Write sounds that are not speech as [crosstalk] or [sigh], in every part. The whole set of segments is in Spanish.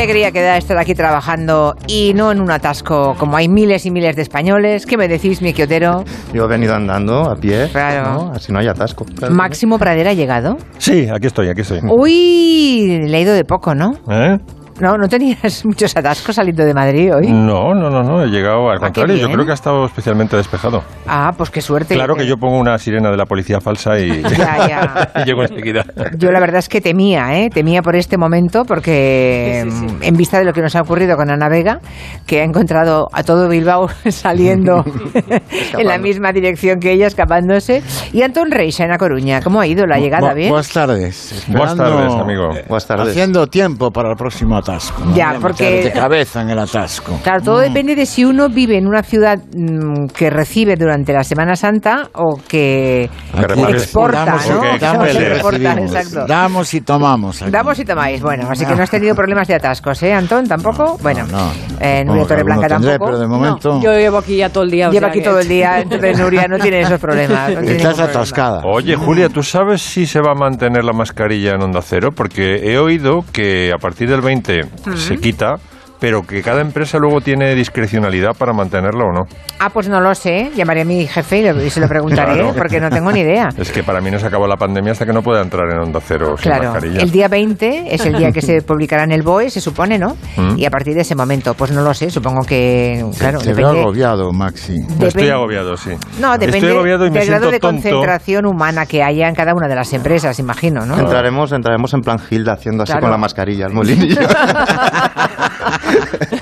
alegría que da estar aquí trabajando y no en un atasco como hay miles y miles de españoles. ¿Qué me decís, mi quiotero? Yo he venido andando a pie, Claro. ¿no? así no hay atasco. Claro. Máximo Pradera ha llegado. Sí, aquí estoy, aquí estoy. Uy, le ha ido de poco, ¿no? ¿Eh? No, no tenías [laughs] muchos atascos saliendo de Madrid hoy. No, no, no, no, he llegado al Ah, contrario. Yo creo que ha estado especialmente despejado. Ah, pues qué suerte. Claro que yo pongo una sirena de la policía falsa y, [laughs] Ya, ya. [laughs] y llego enseguida. Yo la verdad es que temía, ¿eh? Temía por este momento porque mm, en vista de lo que nos ha ocurrido con Ana Vega, que ha encontrado a todo Bilbao saliendo en la misma dirección que ella, escapándose. Y Antón Reixa en A Coruña, ¿cómo ha ido la llegada? Bu- ¿Bien? Buenas tardes. Buenas Esperando- tardes, amigo. Buenas tardes. Haciendo tiempo para el próximo atasco. ¿no? Ya, porque- De cabeza en el atasco. Claro, todo depende de si uno vive en una ciudad mm, que recibe durante la Semana Santa o que Aquí exporta, damos, ¿no? que damos y. Exporta. Damos y tomamos. aquí. Damos y tomáis. Bueno, así que no has tenido problemas de atascos, ¿eh, Antón? ¿Tampoco? bueno, No, no. eh, Nuria Torreblanca alguno tendré, tampoco. Pero de momento No, yo llevo aquí ya todo el día. o Lleva sea aquí que- todo el día, [laughs] entonces Nuria no tiene esos problemas. no estás atascada. Oye, Julia, ¿tú sabes si se va a mantener la mascarilla en Onda Cero? Porque he oído que a partir del 20 se quita, pero que cada empresa luego tiene discrecionalidad para mantenerla o no. Ah, pues no lo sé. Llamaré a mi jefe y, lo- y se lo preguntaré Claro. porque no tengo ni idea. [laughs] Es que para mí no se acabó la pandemia hasta que no pueda entrar en Onda Cero sin Claro, mascarilla. el día 20 es el día que se publicará en el BOE, se supone, ¿no? Mm. Y a partir de ese momento, pues no lo sé, supongo que, claro, Te veo depende... agobiado, Maxi. Estoy agobiado, sí. No, depende Estoy agobiado y me del grado de tonto. concentración humana que haya en cada una de las empresas, imagino, ¿no? Entraremos, entraremos en plan Hilda haciendo así Claro. con la mascarilla, el molinillo. [laughs]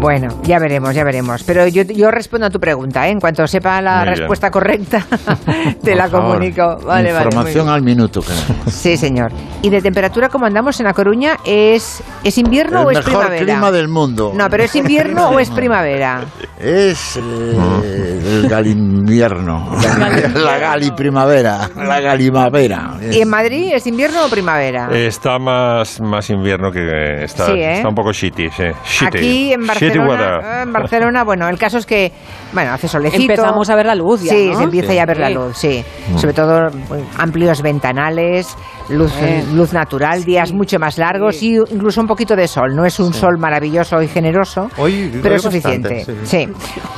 Bueno, ya veremos, ya veremos. Pero yo, yo respondo a tu pregunta, ¿eh? En cuanto sepa la Muy bien. respuesta correcta, [laughs] te Por la favor. comunico. Vale, vale. Información bien. al minuto. Sí, señor. ¿Y de temperatura cómo andamos en La Coruña? ¿Es, ¿es invierno El o es mejor primavera? clima del mundo. No, pero ¿es invierno o es primavera? Es eh, el galimvierno. [laughs] la gali primavera. La galimavera. ¿Y en Madrid es invierno o primavera? Está más, más invierno que está, Sí, ¿eh? está un poco shitty, sí. Shitty. Aquí en Shitty Barcelona, eh, en [laughs] Barcelona, bueno, el caso es que, bueno, hace solecito. Empezamos a ver la luz ya, Sí, ¿no? se empieza ya a ver la luz, sí. Sobre todo pues, amplios ventanales, luz, Eh. luz natural, días mucho más largos y incluso un poquito de sol. No es un sol maravilloso y generoso, Hoy- pero hoy es suficiente. bastante, sí.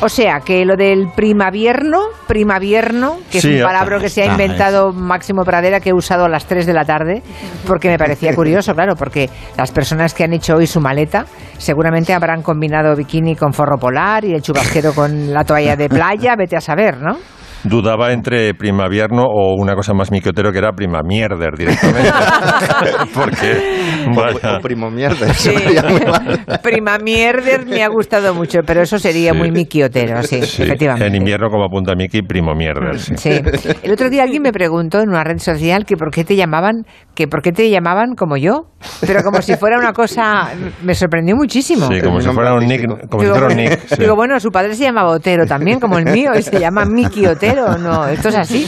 O sea, que lo del primavierno, primavierno, que Sí, es un palabra que se ha ah, inventado Máximo Pradera, que he usado a las 3 de la tarde, porque me parecía [laughs] curioso, claro, porque las personas que han hecho hoy su maleta seguramente habrán combinado bikini con forro polar y el chubasquero con la toalla de playa, vete a saber, ¿no? Dudaba entre primavierno o una cosa más miquiotero que era prima mierder directamente. [laughs] Porque, vaya, o primo eso sería muy mal. Prima mierder me ha gustado mucho, pero eso sería Sí. muy miquiotero, sí, sí, efectivamente. en invierno como apunta Miki, primo mierder. Sí. Sí. El otro día alguien me preguntó en una red social que por qué te llamaban, que por qué te llamaban como yo, pero como si fuera una cosa, me sorprendió muchísimo. Sí, como si fuera un nick, como si Digo, fuera un bueno, nick. sí. digo, bueno, su padre se llamaba Otero también, como el mío, y se llama Miki Otero. No, esto es así.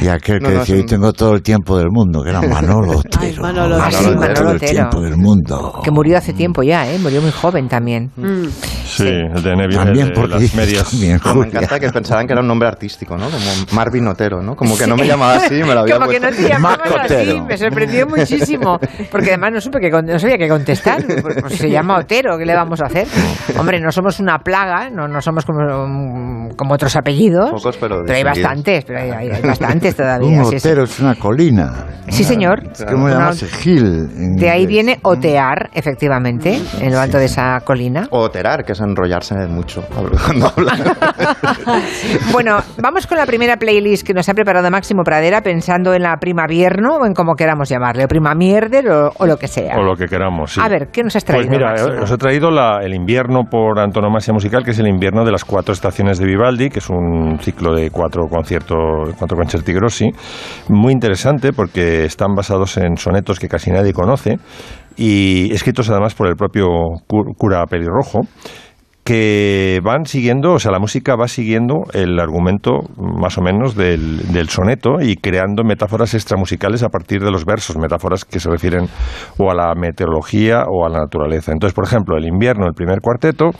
Y aquel que No, no, decía, un- tengo todo el tiempo del mundo, que era [laughs] Manolo Otero. Manolo Ah, sí, Manolo todo el Otero. tiempo del mundo. Que murió hace tiempo ya, ¿eh? Murió muy joven también. Mm. Sí, el de Neville, También de porque las medias. también, me encanta que pensaran que era un nombre artístico, ¿no? Como Marvin Otero, ¿no? Como que no me llamaba así, me lo había Como que no puesto. te llamaban Marco así, Otero. me sorprendió muchísimo. Porque además no supe que no sabía qué contestar. Pues, pues se llama Otero, ¿qué le vamos a hacer? Hombre, no somos una plaga, no, no somos como, mm, como otros apellidos. Pocos, pero hay distinguidos. bastantes, pero hay, hay- hay bastantes todavía. Un sí, sí. Otero es una colina. Sí, señor. Es como Una- llamarse Gil. De ahí viene otear, efectivamente, en lo alto de esa colina. O oterar, que es enrollarse mucho cuando habla. [laughs] Bueno, vamos con la primera playlist que nos ha preparado Máximo Pradera pensando en la primavierno o en como queramos llamarle, o primamierder o, o lo que sea. O lo que queramos. sí. A ver, ¿qué nos has traído? Pues mira, Máximo? os he traído la- el invierno por antonomasia musical, que es el invierno de las cuatro estaciones de Vivaldi, que es un ciclo de cuatro conciertos, cuatro concerti grossi, muy interesante porque están basados en sonetos que casi nadie conoce y escritos además por el propio cu- cura pelirrojo que van siguiendo, o sea, la música va siguiendo el argumento más o menos del, del soneto y creando metáforas extramusicales a partir de los versos, metáforas que se refieren o a la meteorología o a la naturaleza. Entonces, por ejemplo, el invierno, el primer cuarteto,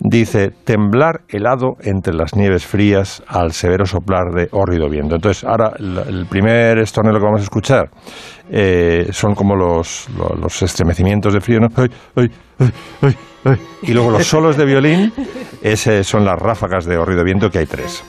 dice temblar helado entre las nieves frías al severo soplar de hórrido viento. Entonces, ahora el, primer estornelo que vamos a escuchar eh, son como los, los, estremecimientos de frío, ¿no? Ay, ay, ay, ay. [laughs] Y luego los solos de violín, ese son las ráfagas de hórrido viento, que hay tres.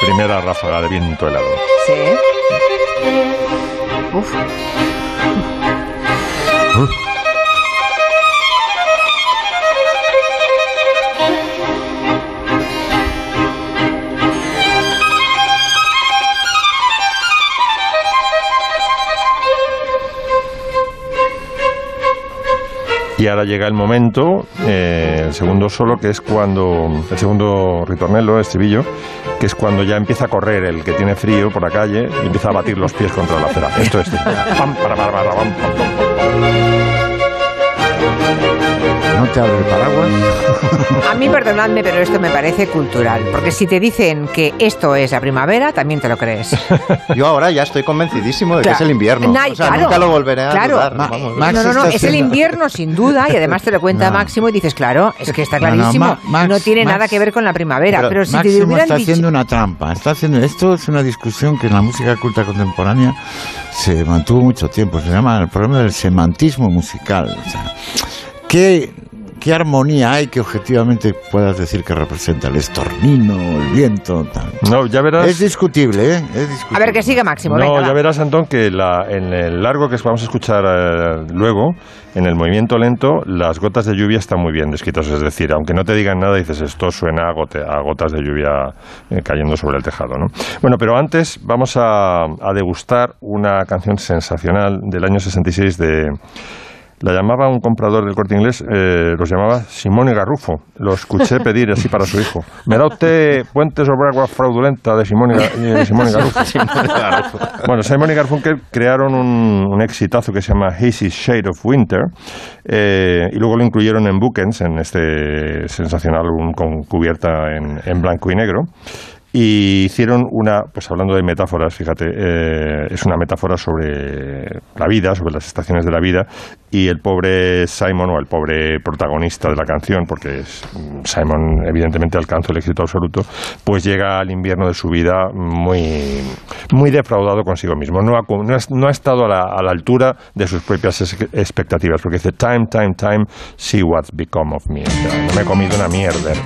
Primera ráfaga de viento helado. Sí. Uf. 嗯，Y ahora llega el momento, eh, el segundo solo, que es cuando, el segundo ritornello, estribillo, que es cuando ya empieza a correr el que tiene frío por la calle y empieza a batir los pies contra la acera. Esto es. [laughs] Pam, ¿No te abre el paraguas? [laughs] A mí, perdonadme, pero esto me parece cultural. Porque si te dicen que esto es la primavera, también te lo crees. [laughs] Yo ahora ya estoy convencidísimo de Claro. que es el invierno. Nah, o sea, claro, nunca lo volveré a claro. dudar. Ma- vamos. Max no, no, no, es el invierno sin duda y además te lo cuenta [laughs] No. Máximo y dices, claro, es que está No, no, clarísimo. Max- no tiene Max- nada que ver con la primavera. Pero, Pero si te Máximo hubieran está dicho... haciendo una trampa. Está haciendo esto es una discusión que en la música culta contemporánea se mantuvo mucho tiempo. Se llama el problema del semantismo musical. O sea, ¿qué, qué armonía hay que objetivamente puedas decir que representa el estornino, el viento? tal? No, ya verás. Es discutible, ¿eh? Es discutible. A ver, que siga Máximo. No, venga, ya va. verás, Antón, que la- en el largo que vamos a escuchar eh, luego, en el movimiento lento, las gotas de lluvia están muy bien descritas. Es decir, aunque no te digan nada, dices esto suena a, gote- a gotas de lluvia eh, cayendo sobre el tejado. ¿no? Bueno, pero antes vamos a, a degustar una canción sensacional del año 66 de. La llamaba un comprador del corte inglés, eh, los llamaba Simone Garrufo. Lo escuché [laughs] pedir así para su hijo. ¿Me da usted Puentes sobre agua fraudulenta de Simone, Ga- eh, de Simone [laughs] Garrufo? Bueno, Simon y Garfunkel crearon un, un exitazo que se llama Hazy Shade of Winter eh, y luego lo incluyeron en Bookends, en este sensacional álbum con cubierta en, en blanco y negro. Y hicieron una, pues hablando de metáforas, fíjate, eh, es una metáfora sobre la vida, sobre las estaciones de la vida, y el pobre Simon, o el pobre protagonista de la canción, porque es- Simon evidentemente alcanzó el éxito absoluto, pues llega al invierno de su vida muy, muy defraudado consigo mismo. No ha, no ha- no ha estado a la, a la altura de sus propias expectativas, porque dice, time, time, time, see what's become of me. No me he comido una mierda. [laughs]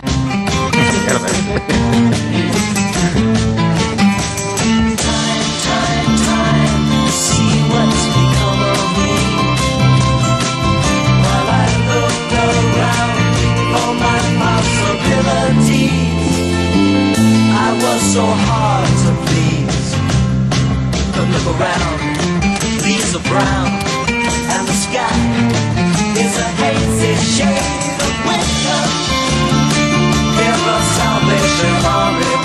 See so hard to please. But look around, leaves are brown, and the sky is a hazy shade of winter. Hear the Salvation Army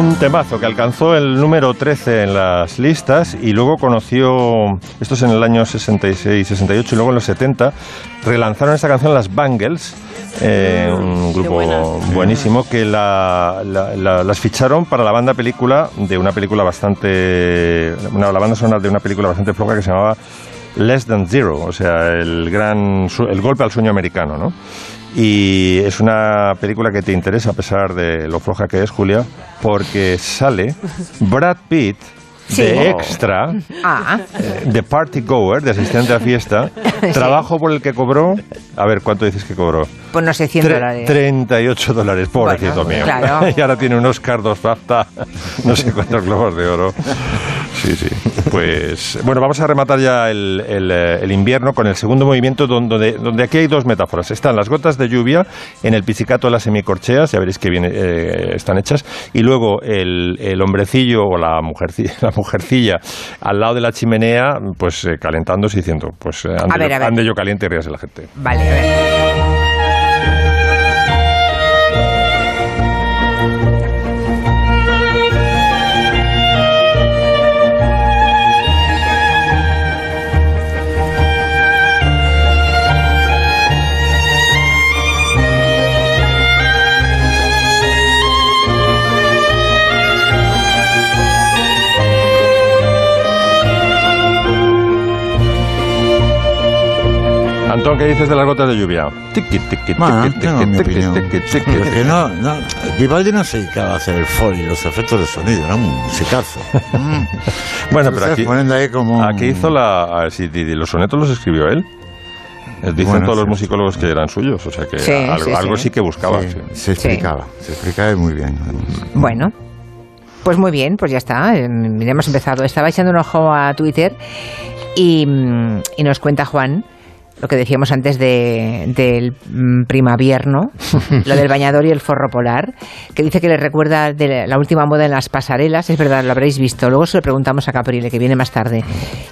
Un temazo que alcanzó el número 13 en las listas y luego conoció, esto es en el año 66, 68 y luego en los 70, relanzaron esta canción las Bangles, eh, un grupo buena. buenísimo que la- la- la- las ficharon para la banda película de una película bastante, una, la banda sonora de una película bastante floja que se llamaba Less Than Zero, o sea, el gran, su- el golpe al sueño americano, ¿no? Y es una película que te interesa a pesar de lo floja que es, Julia, porque sale Brad Pitt Sí. de extra, Ah, eh, de party goer, de asistente a fiesta, [laughs] trabajo por el que cobró, a ver, ¿cuánto dices que cobró? pues no sé, 100 Tre- dólares. 38 dólares, pobrecito Bueno, mío. claro. [laughs] y ahora tiene un Oscar, dos BAFTA, no sé cuántos globos de oro. Sí, sí. Pues bueno, vamos a rematar ya el, el, eh, el invierno con el segundo movimiento donde, donde aquí hay dos metáforas. Están las gotas de lluvia en el pizzicato de las semicorcheas, ya veréis que viene, eh, están hechas, y luego el, el hombrecillo o la mujercilla, [laughs] la mujercilla al lado de la chimenea, pues eh, calentándose y diciendo, pues eh, ande, A ver, yo, a ver. ande yo caliente y ríase la gente. Vale, a ver. Antón, ¿qué dices de las gotas de lluvia? Tiqui, tiqui, Bueno, tiqui, tengo mi tiqui, opinión. tiqui, tiqui, [laughs] Pero tiqui. que no, no, Vivaldi no se dedicaba a hacer el foley, los efectos de sonido, era un musicazo. [laughs] Bueno, pero aquí, ahí como... aquí hizo la... a ver, si di- di- los sonetos los escribió él. Eh, Dicen Bueno, todos los sí. musicólogos que eran suyos, o sea que Sí, algo, sí, algo sí. sí que buscaba. Sí, sí. se explicaba, se explicaba muy bien. Bueno, pues muy bien, pues ya está. eh, Ya hemos empezado. Estaba echando un ojo a Twitter y, mm, y nos cuenta Juan lo que decíamos antes de, del mm, primavierno, [laughs] lo del bañador y el forro polar, que dice que le recuerda de la- última moda en las pasarelas, es verdad, lo habréis visto. Luego se lo preguntamos a Caprile, que viene más tarde.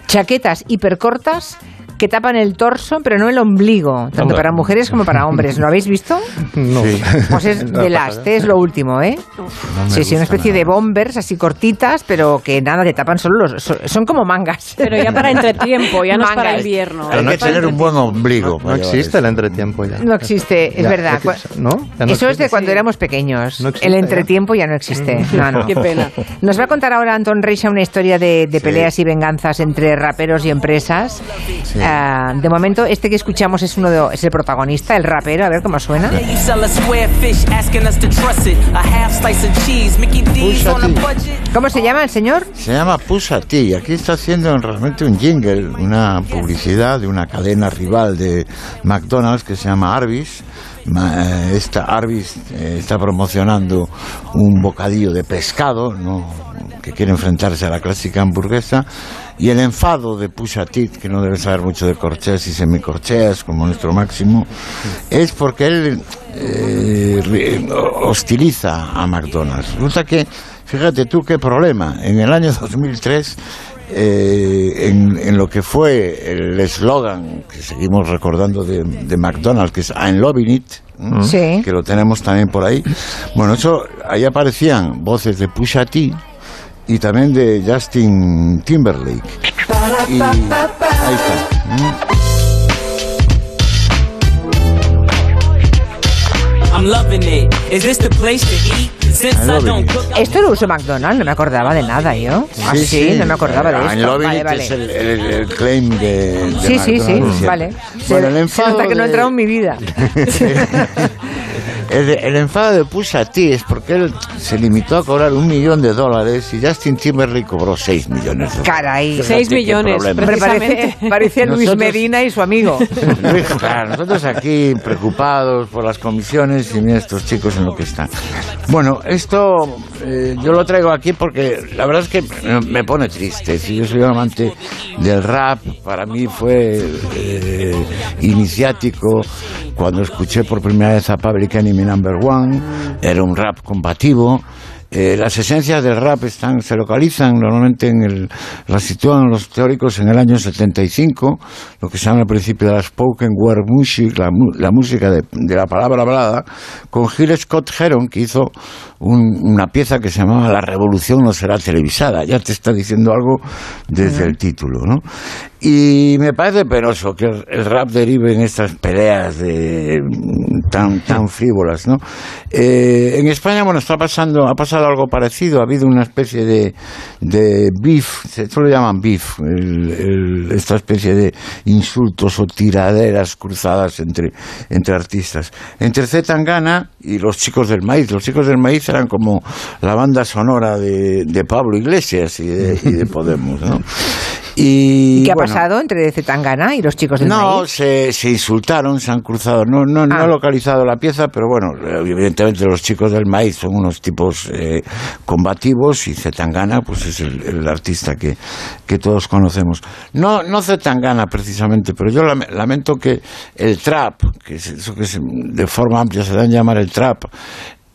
Chaquetas hipercortas que tapan el torso, pero no el ombligo, tanto para mujeres como para hombres. ¿Lo habéis visto? No. Sí. Pues es [laughs] de Last, es lo último, ¿eh? No sí, sí, una especie de bombers así cortitas, pero que nada, que tapan solo los... Son, como mangas. Pero ya para [laughs] entretiempo, ya no es para Mangas. invierno. Pero no hay que tener un buen ombligo. No llevar existe eso. el entretiempo ya. No existe, es Ya, verdad. ya que- ¿no? Ya no Eso es de existe. cuando éramos pequeños. No existe el ya. entretiempo ya no existe. No, no. [laughs] Qué pena. Nos va a contar ahora Anton Reixa una historia de, de peleas y venganzas entre raperos y empresas. Ah, de momento, este que escuchamos es uno de, es el protagonista, el rapero. A ver cómo suena. ¿Cómo se llama el señor? Se llama Pusa T. y Aquí está haciendo realmente un jingle, una publicidad de una cadena rival de McDonald's que se llama Arby's. Eh, Esta Arby's eh, está promocionando un bocadillo de pescado ¿no? que quiere enfrentarse a la clásica hamburguesa. Y el enfado de Pusha T, que no debe saber mucho de corcheas y semicorcheas, como nuestro máximo, es porque él eh, hostiliza a McDonald's. Resulta que, fíjate tú qué problema, en el año 2003, eh, en, en lo que fue el eslogan que seguimos recordando de, de McDonald's, que es I'm loving it, que lo tenemos también por ahí. Bueno, eso, ahí aparecían voces de Pusha T y también de Justin Timberlake. Y ahí está. Esto lo uso McDonald's, no me acordaba de nada yo. Ah, sí, no me acordaba de I'm esto. loving Vale, it vale. es el, el- el claim de, de Sí, sí, sí, McDonald's siempre. vale. Bueno, el enfado nota que no he entrado en mi vida. [laughs] [laughs] El, el enfado de Pusha T es porque él se limitó a cobrar un millón de dólares y Justin Timberlake cobró seis millones de dólares. Caray. Seis millones, parece, Precisamente. parece Luis Nosotros- Medina y su amigo. [laughs] Luis, claro, nosotros aquí preocupados por las comisiones y mira estos chicos en lo que están. Bueno, esto eh, yo lo traigo aquí porque la verdad es que me- pone triste. Si yo soy un amante del rap, para mí fue eh, iniciático cuando escuché por primera vez a Public Enemy Number One. Era un rap combativo. Eh, las esencias del rap están, se localizan normalmente en el, las sitúan los teóricos en el año 75, lo que se llama al principio de la spoken word music, la, la música de, de la palabra hablada, con Gil Scott Heron, que hizo un- una pieza que se llamaba La revolución no será televisada. Ya te está diciendo algo desde el título, ¿no? Y me parece penoso que el, rap derive en estas peleas de, tan, tan frívolas, ¿no? Eh, en España, bueno, está pasando, ha pasado algo parecido, ha habido una especie de, de beef, esto lo llaman beef, el- esta especie de insultos o tiraderas cruzadas entre, entre artistas. Entre Z Tangana y los chicos del maíz. Los chicos del maíz eran como la banda sonora de, de Pablo Iglesias y de, y de Podemos, ¿no? [laughs] Y, ¿Y qué ha bueno, pasado entre Zetangana y los chicos del no, maíz? se, se insultaron, se han cruzado. No, no, no Ah. he localizado la pieza, pero bueno, evidentemente los chicos del maíz son unos tipos eh, combativos y Zetangana, pues es el, el artista que, que todos conocemos. No, no Zetangana precisamente, pero yo lame- lamento que el trap, que es eso que se- de forma amplia se da en llamar el trap,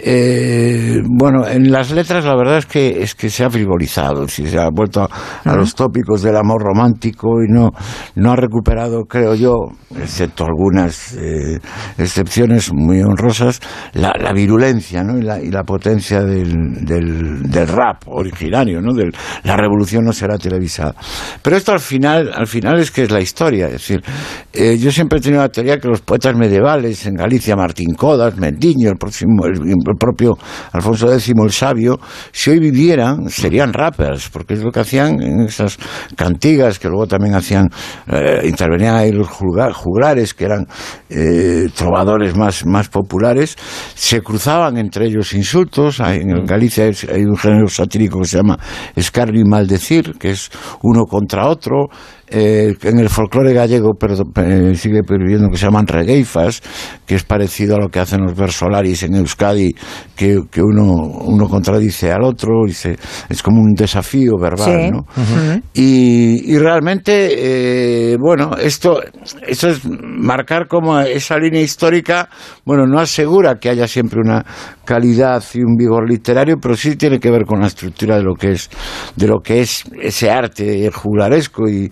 eh, bueno, en las letras la verdad es que es que se ha frivolizado, si se ha vuelto a, los tópicos del amor romántico y no no ha recuperado, creo yo, excepto algunas eh, excepciones muy honrosas, la, la virulencia ¿no? y, la, y la potencia del, del, del rap originario, ¿no? Del, la revolución no será televisada. Pero esto al final, al final es que es la historia, es decir, eh, yo siempre he tenido la teoría que los poetas medievales en Galicia, Martín Codas, Mendiño, el próximo, el, el el propio Alfonso X el Sabio, si hoy vivieran, serían rappers, porque es lo que hacían en esas cantigas, que luego también hacían, eh, intervenían ahí los jugla- juglares, que eran eh, trovadores más, más populares, se cruzaban entre ellos insultos, en Galicia hay, un género satírico que se llama escarnio maldecir, que es uno contra otro, eh, en el folclore gallego perdo- eh, sigue perviviendo que se llaman regueifas, que es parecido a lo que hacen los versolaris en Euskadi, que, que uno, uno contradice al otro, y se- es como un desafío verbal, Sí. ¿no? y, y realmente, eh, bueno, esto, esto es marcar como esa línea histórica, bueno, no asegura que haya siempre una calidad y un vigor literario, pero sí tiene que ver con la estructura de lo que es, de lo que es ese arte juglaresco y,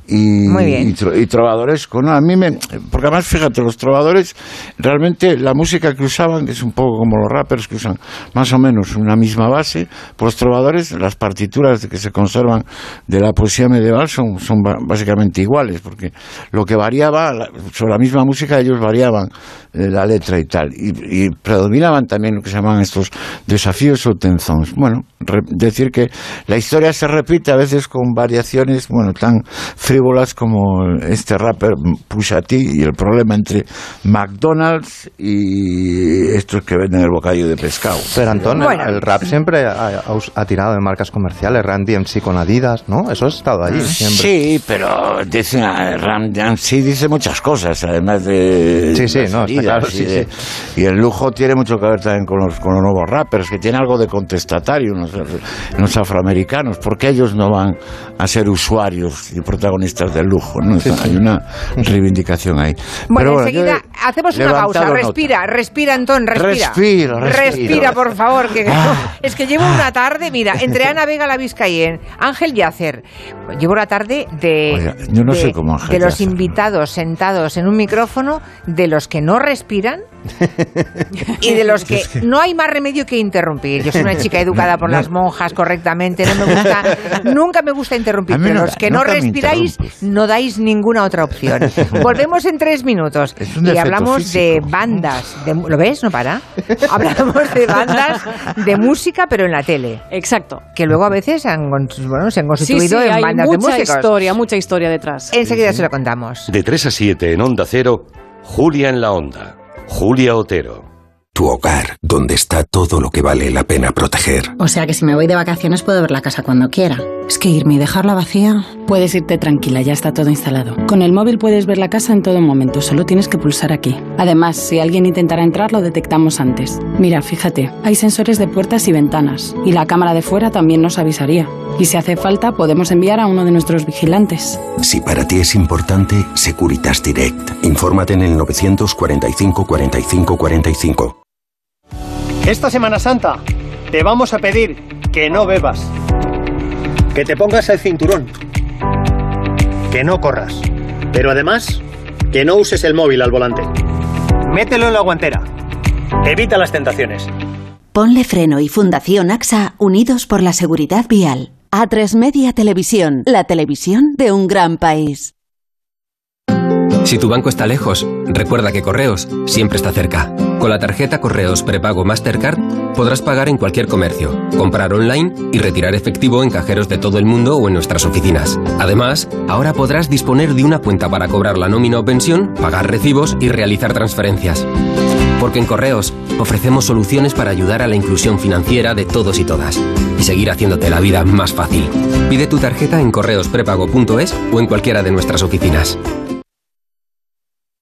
y, Muy bien. y tro- y trovadoresco, ¿no? A mí me... Porque además, fíjate, los trovadores, realmente la música que usaban, que es un poco como los rappers que usan más o menos una misma base, pues los trovadores, las partituras que se conservan de la poesía medieval son, son básicamente iguales, porque lo que variaba, sobre la misma música ellos variaban eh, la letra y tal, y, y predominaban también lo que se llaman estos desafíos o tenzons. Bueno, re- decir que la historia se repite a veces con variaciones, bueno, tan frívolas como este rapper Pusha T y el problema entre McDonald's y estos que venden el bocadillo de pescado. Pero Antón, el- Bueno. el, rap siempre ha, ha tirado de marcas comerciales, Randy MC con Adidas, ¿no? Eso ha estado allí siempre. Sí, pero dice, Ram sí dice muchas cosas, además de. Sí, sí, no, está claro, y, sí, de- y el lujo tiene mucho que ver también con los, con los nuevos rappers, que tiene algo de contestatario, los, los afroamericanos, porque ellos no van a ser usuarios y protagonistas del lujo, ¿no? Hay una reivindicación ahí. Bueno, Pero enseguida hacemos una pausa. levantado nota. Respira, respira, Antón, respira. Respiro, respiro. Respira, por favor. Que Ah. [laughs] Es que llevo una tarde, mira, entre Ana Vega la Vizcayen, Ángel Yacer. Llevo la tarde de, Oiga, yo no de, sé cómo Ángel de los Yacer, ¿no? invitados sentados en un micrófono, de los que no respiran y de los que [laughs] no hay más remedio que interrumpir. Yo soy una chica educada por [laughs] las monjas correctamente, no me gusta, nunca me gusta interrumpir, pero no- los que no respiráis interrumpes. no dais ninguna otra opción. [laughs] Volvemos en tres minutos y hablamos de bandas. De, ¿Lo ves? No para. [laughs] Hablamos de bandas de música, pero en la tele. Exacto. Que luego a veces han, con- bueno, se han constituido sí, en hay bandas de mucha músicos. historia, mucha historia detrás. Enseguida se lo contamos. De 3 a 7 en Onda Cero, Julia en la Onda. Julia Otero. Tu hogar, donde está todo lo que vale la pena proteger. O sea que si me voy de vacaciones puedo ver la casa cuando quiera. Es que irme y dejarla vacía. Puedes irte tranquila, ya está todo instalado. Con el móvil puedes ver la casa en todo momento, solo tienes que pulsar aquí. Además, si alguien intentara entrar, lo detectamos antes. Mira, fíjate, hay sensores de puertas y ventanas, y la cámara de fuera también nos avisaría. Y si hace falta, podemos enviar a uno de nuestros vigilantes. Si para ti es importante, Securitas Direct. Infórmate en el 945 45 45. Esta Semana Santa te vamos a pedir que no bebas, que te pongas el cinturón, que no corras, pero además que no uses el móvil al volante. Mételo en la guantera. Evita las tentaciones. Ponle Freno y Fundación AXA unidos por la seguridad vial. A3 Media Televisión, la televisión de un gran país. Si tu banco está lejos, recuerda que Correos siempre está cerca. Con la tarjeta Correos Prepago Mastercard podrás pagar en cualquier comercio, comprar online y retirar efectivo en cajeros de todo el mundo o en nuestras oficinas. Además, ahora podrás disponer de una cuenta para cobrar la nómina o pensión, pagar recibos y realizar transferencias. Porque en Correos ofrecemos soluciones para ayudar a la inclusión financiera de todos y todas y seguir haciéndote la vida más fácil. Pide tu tarjeta en correosprepago.es o en cualquiera de nuestras oficinas.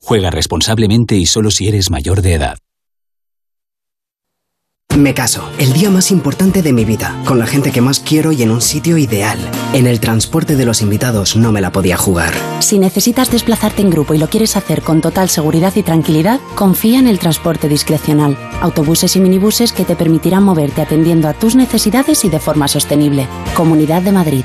Juega responsablemente y solo si eres mayor de edad. Me caso, el día más importante de mi vida, con la gente que más quiero y en un sitio ideal. En el transporte de los invitados no me la podía jugar. Si necesitas desplazarte en grupo y lo quieres hacer con total seguridad y tranquilidad, confía en el transporte discrecional. Autobuses y minibuses que te permitirán moverte atendiendo a tus necesidades y de forma sostenible. Comunidad de Madrid.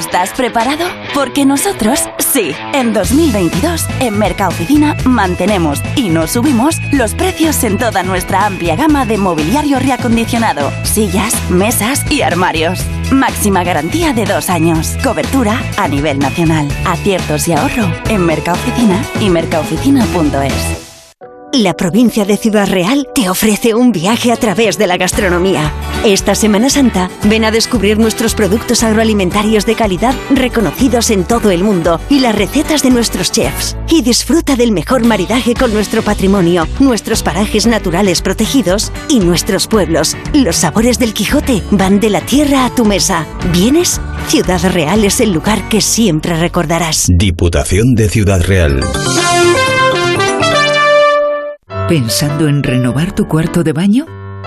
¿Estás preparado? Porque nosotros sí. En 2022, en Mercaoficina mantenemos y no subimos los precios en toda nuestra amplia gama de mobiliario reacondicionado, sillas, mesas y armarios. Máxima garantía de dos años. Cobertura a nivel nacional. Aciertos y ahorro en Mercaoficina y mercaoficina.es. La provincia de Ciudad Real te ofrece un viaje a través de la gastronomía. Esta Semana Santa, ven a descubrir nuestros productos agroalimentarios de calidad reconocidos en todo el mundo y las recetas de nuestros chefs. Y disfruta del mejor maridaje con nuestro patrimonio, nuestros parajes naturales protegidos y nuestros pueblos. Los sabores del Quijote van de la tierra a tu mesa. ¿Vienes? Ciudad Real es el lugar que siempre recordarás. Diputación de Ciudad Real. ¿Pensando en renovar tu cuarto de baño?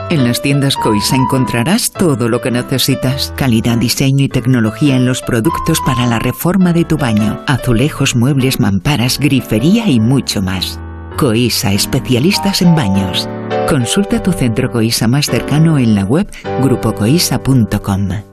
En las tiendas Coisa encontrarás todo lo que necesitas. Calidad, diseño y tecnología en los productos para la reforma de tu baño. Azulejos, muebles, mamparas, grifería y mucho más. Coisa, especialistas en baños. Consulta tu centro Coisa más cercano en la web grupocoisa.com.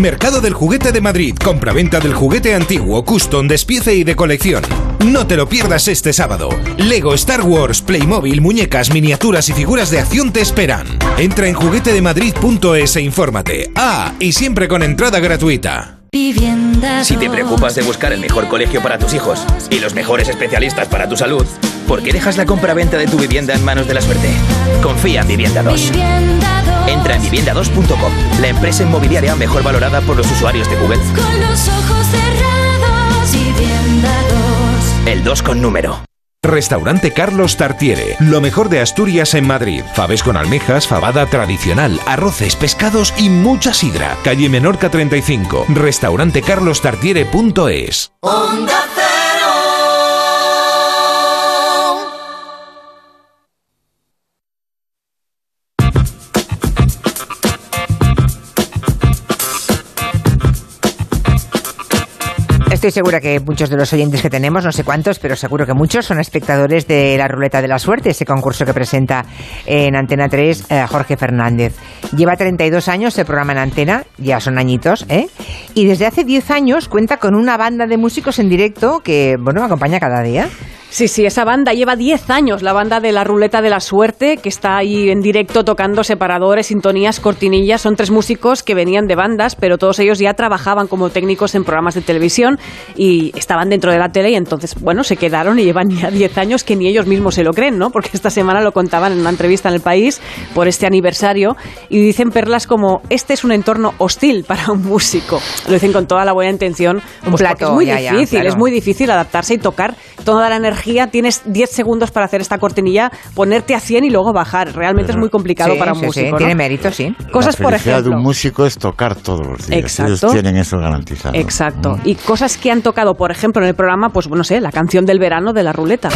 Mercado del Juguete de Madrid. Compraventa del juguete antiguo, custom, despiece y de colección. No te lo pierdas este sábado. Lego, Star Wars, Playmobil, muñecas, miniaturas y figuras de acción te esperan. Entra en juguetedemadrid.es e infórmate. Ah, y siempre con entrada gratuita. Si te preocupas de buscar el mejor colegio para tus hijos y los mejores especialistas para tu salud, ¿por qué dejas la compraventa de tu vivienda en manos de la suerte? Confía en Vivienda 2. Entra en vivienda2.com, la empresa inmobiliaria mejor valorada por los usuarios de Google. Con los ojos cerrados, vivienda 2. El 2 con número. Restaurante Carlos Tartiere, lo mejor de Asturias en Madrid. Faves con almejas, fabada tradicional, arroces, pescados y mucha sidra. Calle Menorca 35. Restaurantecarlostartiere.es. Onda Estoy segura que muchos de los oyentes que tenemos, no sé cuántos, pero seguro que muchos son espectadores de la Ruleta de la Suerte, ese concurso que presenta en Antena 3 eh, Jorge Fernández. Lleva 32 años el programa en Antena, ya son añitos, ¿eh? Y desde hace 10 años cuenta con una banda de músicos en directo que, bueno, me acompaña cada día. Sí, sí, esa banda lleva 10 años, la banda de la Ruleta de la Suerte, que está ahí en directo tocando separadores, sintonías, cortinillas. Son tres músicos que venían de bandas, pero todos ellos ya trabajaban como técnicos en programas de televisión y estaban dentro de la tele y entonces, bueno, se quedaron y llevan ya 10 años que ni ellos mismos se lo creen, ¿no? Porque esta semana lo contaban en una entrevista en El País por este aniversario y dicen perlas como, este es un entorno hostil para un músico. Lo dicen con toda la buena intención. Un pues plato, es muy ya, ya, difícil, claro. es muy difícil adaptarse y tocar toda la energía. Tienes 10 segundos para hacer esta cortinilla, ponerte a 100 y luego bajar. Realmente es muy complicado Sí, para un sí, sí, músico. ¿no? tiene mérito, sí. Cosas, la por felicidad de ejemplo. un músico es tocar todos los días. Exacto. Ellos tienen eso garantizado. Exacto. Y cosas que han tocado, por ejemplo, en el programa, pues no sé, la canción del verano de la ruleta.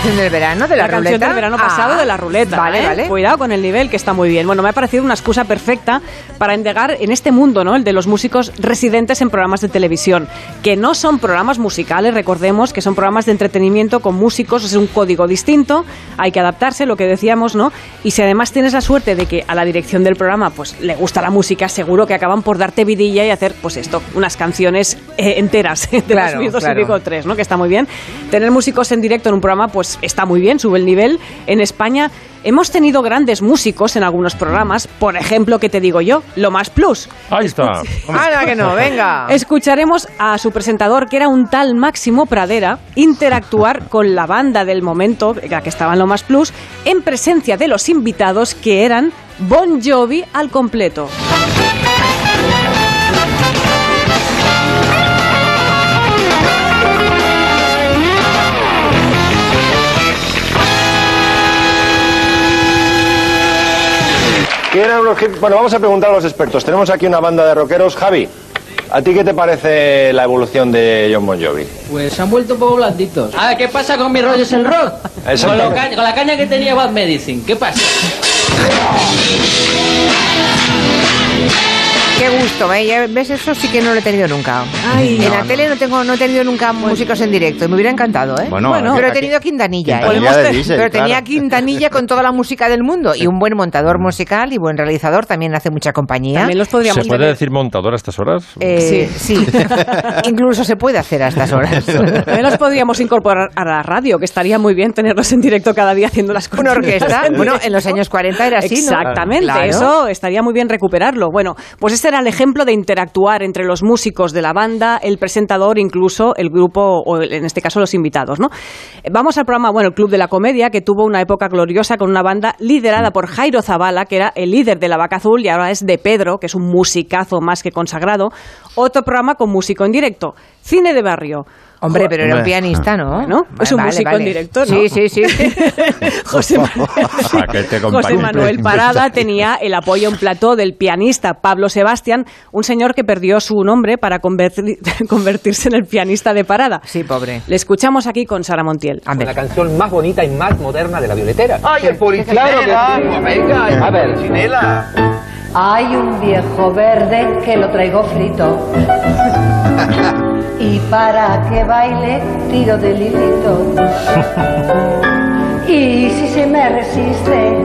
Canción del verano de la, la canción ruleta. del verano Ah, pasado de la ruleta. Vale, ¿eh? vale. Cuidado con el nivel que está muy bien. Bueno, me ha parecido una excusa perfecta para indagar en este mundo, ¿no? El de los músicos residentes en programas de televisión, que no son programas musicales, recordemos que son programas de entretenimiento con músicos, es un código distinto, hay que adaptarse, lo que decíamos, ¿no? Y si además tienes la suerte de que a la dirección del programa pues le gusta la música, seguro que acaban por darte vidilla y hacer pues esto, unas canciones eh, enteras [laughs] de Claro, los Beatles y claro. Digo tres, ¿no? Que está muy bien. Tener músicos en directo en un programa, pues pues está muy bien, sube el nivel. En España hemos tenido grandes músicos en algunos programas, por ejemplo, que te digo yo, Lo Más Plus. Ahí está. Ahora que no, venga. [laughs] Escucharemos a su presentador, que era un tal Máximo Pradera, interactuar con la banda del momento, la que estaba en Lo Más Plus, en presencia de los invitados que eran Bon Jovi al completo. ¿Quién eran los Bueno, vamos a preguntar a los expertos. Tenemos aquí una banda de rockeros. Javi, ¿a ti qué te parece la evolución de John Bon Jovi? Pues se han vuelto un poco blanditos. A ver, ¿qué pasa con mi rollo es el rock? Con, Exactamente. lo ca- con la caña que tenía Bad Medicine. ¿Qué pasa? Qué gusto, ¿eh? ¿ves? Eso sí que no lo he tenido nunca. Ay. en No, la no. tele no tengo, no he tenido nunca músicos en directo. Me hubiera encantado, ¿eh? Bueno, Bueno, pero he tenido a Quintanilla. ¿eh? Quintanilla pero tenía claro. Quintanilla con toda la música del mundo. Y un buen montador musical y buen realizador también hace mucha compañía. También los podríamos ¿Se puede decir montador a estas horas? Eh, sí. [laughs] Incluso se puede hacer a estas horas. [laughs] También los podríamos incorporar a la radio, que estaría muy bien tenerlos en directo cada día haciendo las cosas. Una orquesta. [laughs] Bueno, en los años 40 era así, ¿no? Exactamente, Claro. eso estaría muy bien recuperarlo. Bueno, pues este era el ejemplo de interactuar entre los músicos de la banda, el presentador, incluso el grupo, o en este caso los invitados, ¿no? Eh, Vamos al programa, bueno, el Club de la Comedia, que tuvo una época gloriosa con una banda liderada por Jairo Zavala, que era el líder de la Vaca Azul, y ahora es de Pedro, que es un musicazo más que consagrado. Otro programa con músico en directo. Cine de barrio. Hombre, pero era un pianista, ¿no? Bueno, es un Vale, músico vale. en directo, ¿no? Sí, sí, sí. [laughs] José, [laughs] José Manuel Parada tenía el apoyo en plató del pianista Pablo Sebastián, un señor que perdió su nombre para convertir- [laughs] convertirse en el pianista de Parada. Sí, pobre. Le escuchamos aquí con Sara Montiel. La canción más bonita y más moderna de la violetera. ¡Ay, el polichinela! Claro que sí. Venga, a ver. Hay un viejo verde que lo traigo frito. Y para que baile tiro de hilito. [laughs] y si se me resiste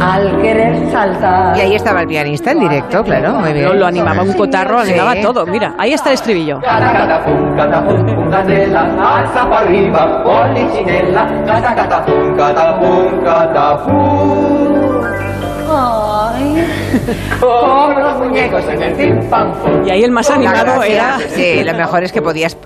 al querer saltar. Y ahí estaba el pianista en directo, claro. Muy bien. Lo, animaba un cotarro, lo Sí. animaba todo. Mira, ahí está el estribillo. Ay, Como los muñecos en el pim pam pum. Y ahí el más animado era... Sí, [laughs] lo mejor es que podías,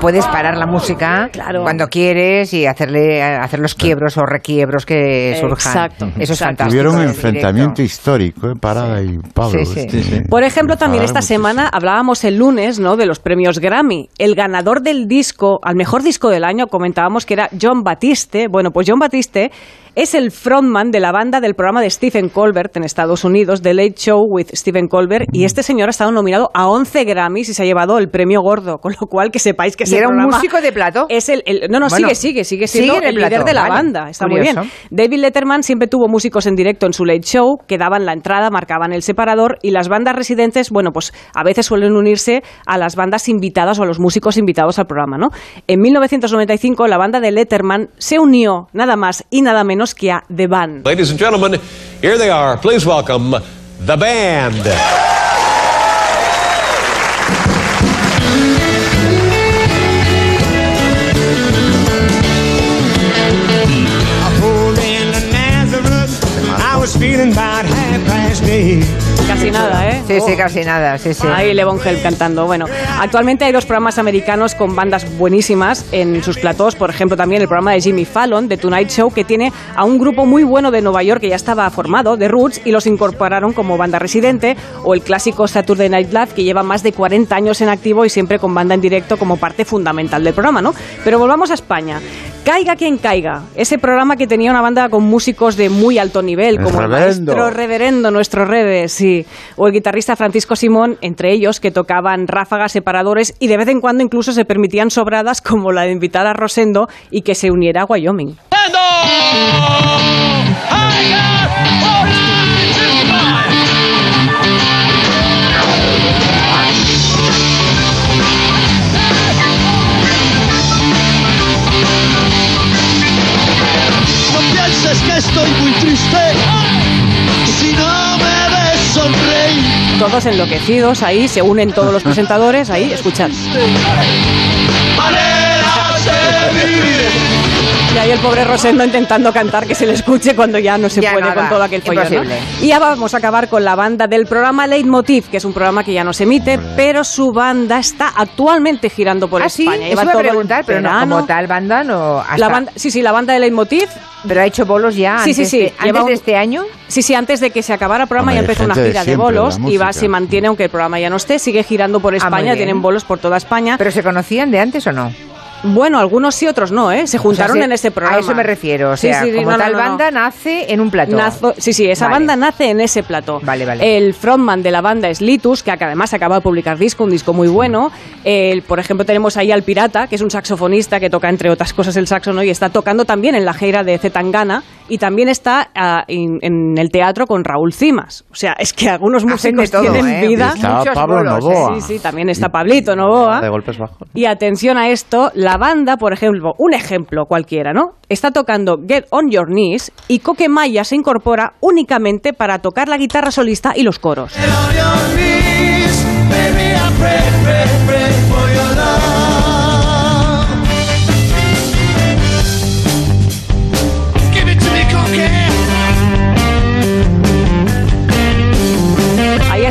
puedes parar la música cuando quieres y hacerle hacer los quiebros o requiebros que surjan. Exacto, Eso es fantástico. Tuvieron un en enfrentamiento histórico, ¿eh? Parada y Pablo. Sí, sí. este, Por ejemplo, también esta muchísimo. semana hablábamos el lunes ¿no? de los premios Grammy. El ganador del disco, al mejor disco del año, comentábamos que era John Batiste. Bueno, pues John Batiste es el frontman de la banda del programa de Stephen Colbert en Estados Unidos, The Late Show with Stephen Colbert, y este señor ha estado nominado a 11 Grammys y se ha llevado el premio gordo, con lo cual que sepáis que ¿Y ese era un músico de plato? es el, el- no no Bueno, sigue sigue sigue siendo sigue el, el líder de la vale. banda está Curioso. muy bien David Letterman siempre tuvo músicos en directo en su late show que daban la entrada marcaban el separador y las bandas residentes bueno pues a veces suelen unirse a las bandas invitadas o a los músicos invitados al programa no en 1995 la banda de Letterman se unió nada más y nada menos que a The Band Ladies and gentlemen, here they are. Please welcome the band. I pulled into Nazareth. I was feeling about half past eight. Casi nada eh Sí, sí, casi nada. Sí, sí. Ahí Levon Helm cantando. Bueno, actualmente hay dos programas americanos con bandas buenísimas en sus platós. Por ejemplo, también el programa de Jimmy Fallon, The Tonight Show, que tiene a un grupo muy bueno de Nueva York que ya estaba formado, The Roots, y los incorporaron como banda residente. O el clásico Saturday Night Live, que lleva más de 40 años en activo y siempre con banda en directo como parte fundamental del programa, ¿no? Pero volvamos a España. Caiga quien caiga. Ese programa que tenía una banda con músicos de muy alto nivel, El como el maestro reverendo, nuestro Rebe, sí. O el guitarrista Francisco Simón, entre ellos, que tocaban ráfagas separadores y de vez en cuando incluso se permitían sobradas como la de invitar a Rosendo y que se uniera a Wyoming. No pienses que estoy muy triste. Si no. Todos enloquecidos, ahí se unen todos los presentadores, ahí, escuchad. Y ahí el pobre Rosendo intentando cantar que se le escuche cuando ya no se Ya puede nada, con todo aquel follón. Y ya vamos a acabar con la banda del programa Leitmotiv, que es un programa que ya no se emite, pero su banda está actualmente girando por Ah, sí, España. eso iba a todo el preguntar, pero no, como tal banda no... hasta- La banda, sí, sí, la banda de Leitmotiv. Pero ha hecho bolos ya Sí, sí, antes sí. de- antes lleva un- de este año. Sí, sí, antes de que se acabara el programa Hombre, ya empezó una gira de siempre de la bolos y va, se mantiene aunque el programa ya no esté, sigue girando por Ah, España, tienen bolos por toda España. ¿Pero se conocían de antes o no? Bueno, algunos sí, otros no, ¿eh? Se juntaron O sea, se- en ese programa. A eso me refiero. O Sí, sea, sí, sí, como no, no, tal no, no. banda nace en un plató. Nazo- sí, sí, esa Vale. banda nace en ese plató. Vale, vale. El frontman de la banda es Litus, que además acaba de publicar disco, un disco muy bueno. El, por ejemplo, tenemos ahí al Pirata, que es un saxofonista que toca, entre otras cosas, el saxo, ¿no? Y está tocando también en la gira de Zetangana y también está ah, en, en el teatro con Raúl Cimas. O sea, es que algunos músicos todo, tienen ¿eh? vida. Está Muchos Pablo bolos, Novoa. Sí, sí, también está Pablito Novoa. De golpes bajos. Y atención a esto, la banda, por ejemplo, un ejemplo cualquiera, ¿no? Está tocando Get on Your Knees y Coque Maya se incorpora únicamente para tocar la guitarra solista y los coros.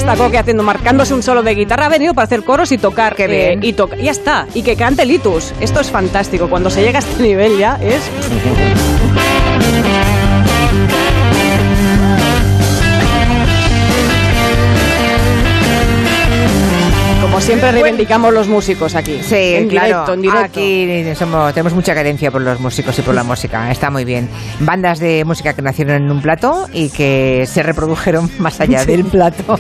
Está Coque haciendo, marcándose un solo de guitarra, ha venido para hacer coros y tocar. Qué eh, bien. y toca- ya está. Y que cante Litus. Esto es fantástico. Cuando se llega a este nivel ya es. [laughs] siempre reivindicamos los músicos aquí. Sí, en claro. directo, en directo. Aquí somos, tenemos mucha carencia por los músicos y por la música. Está muy bien. Bandas de música que nacieron en un plato y que se reprodujeron [laughs] más allá del [laughs] plato.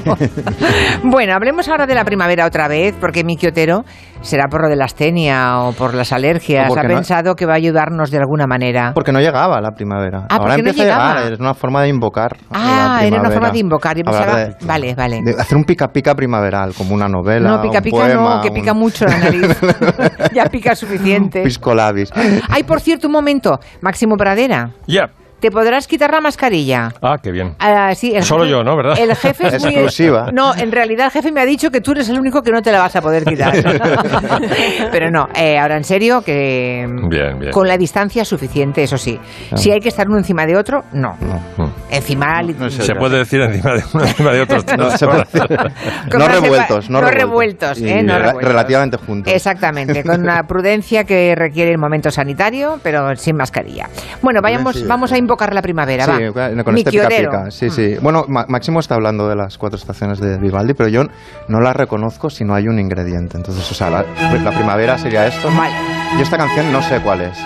[laughs] bueno, hablemos ahora de la primavera otra vez, porque Miki Otero será por lo de la astenia o por las alergias. Ha no- pensado que va a ayudarnos de alguna manera. Porque no llegaba la primavera. Ah, Ahora porque no empieza a llegar. Es una forma de invocar. Ah, la era una forma de invocar. Yo pensaba- de- Vale, vale. de hacer un pica pica primaveral, como una novela. No, pica un pica poema, no, que un pica mucho la nariz. [laughs] [laughs] ya pica suficiente. Pisco labis. Ay, por cierto, un momento. Máximo Pradera. Ya. ¿Te podrás quitar la mascarilla? Ah, qué bien. Ah, sí, el Solo jefe- yo, ¿no? ¿Verdad? El jefe es muy... Exclusiva. No, en realidad el jefe me ha dicho que tú eres el único que no te la vas a poder quitar. [laughs] Pero no, eh, ahora en serio, que Bien, bien. con la distancia suficiente, eso sí. Ah. Si hay que estar uno encima de otro, no. Mm. Encima... Se puede decir encima de uno [laughs] encima de otro. No, se puede- [laughs] no revueltos, no no revueltos. revueltos, ¿eh? No re- revueltos. Relativamente juntos. Exactamente, con una prudencia que requiere el momento sanitario, pero sin mascarilla. Bueno, vayamos, vamos a invocar la primavera, Sí, va. con este Miki pica pica. Sí, sí. Bueno, Ma- Máximo está hablando de las cuatro estaciones de Vivaldi, pero yo no las reconozco si no hay un ingrediente. Entonces, o sea, la, la primavera sería esto. Vale. Yo esta canción no sé cuál es.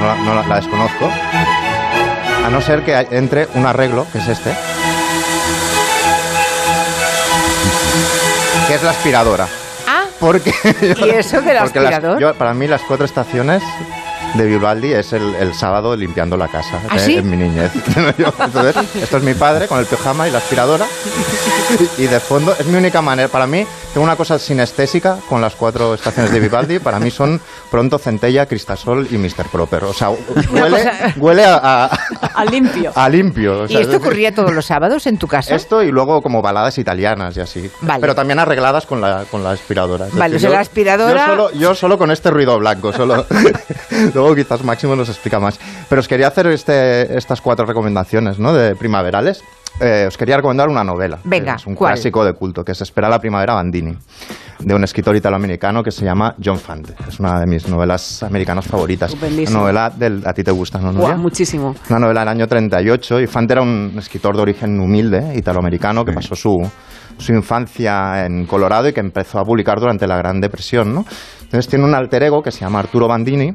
No, la- no la, la desconozco. A no ser que hay- entre un arreglo, que es este. Que es la aspiradora. Ah, Porque ¿y eso del [laughs] porque las- aspirador? yo- para mí las cuatro estaciones de Vivaldi es el, el sábado limpiando la casa ¿Ah, eh, sí? en mi niñez. [laughs] Yo, entonces, esto es mi padre con el pijama y la aspiradora. Y de fondo, es mi única manera. Para mí, tengo una cosa sinestésica con las cuatro estaciones de Vivaldi. Para mí son Pronto, Centella, Cristasol y Mr. Proper. O sea, huele, huele a, a- A limpio. a limpio. o ¿Y sea, esto es decir, ocurría todos los sábados en tu casa? Esto y luego como baladas italianas y así. Vale. Pero también arregladas con la, con la aspiradora. Es Vale, decir, o sea, la aspiradora- Yo solo, yo solo con este ruido blanco, solo. [laughs] luego quizás Máximo nos explica más. Pero os quería hacer este, estas cuatro recomendaciones, ¿no? De primaverales. Eh, os quería recomendar una novela. Venga, Es un ¿cuál? clásico de culto, que es Espera la primavera Bandini, de un escritor italoamericano que se llama John Fante. Es una de mis novelas americanas favoritas. Una novela del... ¿A ti te gusta, no, Buah, Nuria? muchísimo. Una novela del año 38 y Fante era un escritor de origen humilde, italoamericano, que pasó su, su infancia en Colorado y que empezó a publicar durante la Gran Depresión. ¿no? Entonces tiene un alter ego que se llama Arturo Bandini,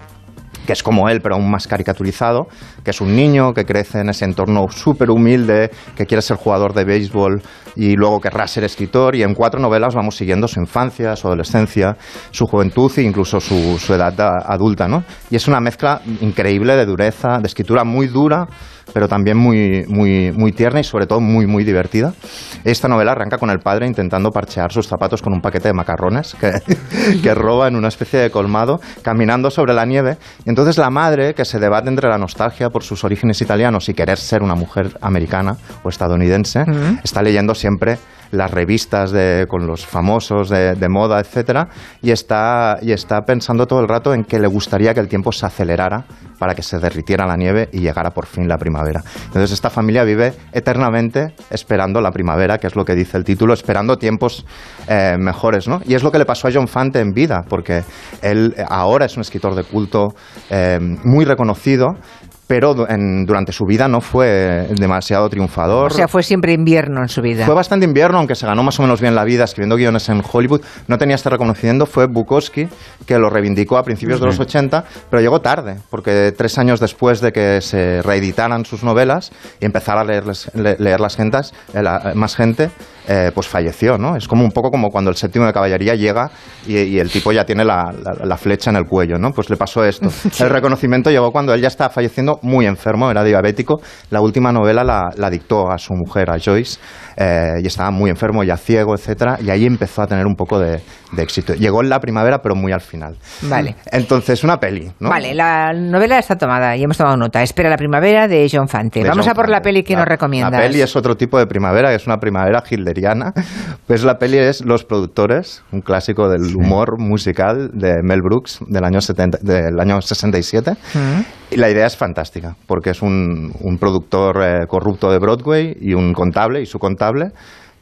que es como él, pero aún más caricaturizado, que es un niño que crece en ese entorno súper humilde, que quiere ser jugador de béisbol y luego querrá ser escritor. Y en cuatro novelas vamos siguiendo su infancia, su adolescencia, su juventud e incluso su, su edad adulta. ¿no? Y es una mezcla increíble de dureza, de escritura muy dura, pero también muy, muy, muy tierna y sobre todo muy, muy divertida. Esta novela arranca con el padre intentando parchear sus zapatos con un paquete de macarrones que, [laughs] que roba en una especie de colmado, caminando sobre la nieve. Y entonces la madre, que se debate entre la nostalgia por sus orígenes italianos y querer ser una mujer americana o estadounidense, está leyendo siempre las revistas de, con los famosos de, de moda, etcétera, y está, y está pensando todo el rato en que le gustaría que el tiempo se acelerara para que se derritiera la nieve y llegara por fin la primavera. Entonces esta familia vive eternamente esperando la primavera, que es lo que dice el título, esperando tiempos eh, mejores, ¿no? Y es lo que le pasó a John Fante en vida, porque él eh, ahora es un escritor de culto eh, muy reconocido, pero en- durante su vida no fue demasiado triunfador. O sea, fue siempre invierno en su vida. Fue bastante invierno, aunque se ganó más o menos bien la vida escribiendo guiones en Hollywood. No tenía este reconocimiento, fue Bukowski, que lo reivindicó a principios de los 80, pero llegó tarde, porque tres años después de que se reeditaran sus novelas y empezara a leerles- le- leer las gentas, eh, la- más gente, eh, pues falleció, ¿no? Es como un poco como cuando el séptimo de caballería llega y, y el tipo ya tiene la, la- la flecha en el cuello, ¿no? Pues le pasó esto. [laughs] El reconocimiento llegó cuando él ya estaba falleciendo muy enfermo, era diabético. La última novela la, la dictó a su mujer, a Joyce, eh, y estaba muy enfermo, ya ciego, etcétera, y ahí empezó a tener un poco de, de éxito. Llegó en la primavera, pero muy al final. Vale. Entonces, una peli, ¿no? Vale, la novela está tomada y hemos tomado nota. Espera la primavera de John Fante. De Vamos John a por la Fante. peli que La- nos recomiendas. La peli es otro tipo de primavera, es una primavera hilderiana. [laughs] Pues la peli es Los Productores, un clásico del humor musical de Mel Brooks del año, 70, del año 67. Y la idea es fantástica, porque es un, un productor eh, corrupto de Broadway y un contable y su contable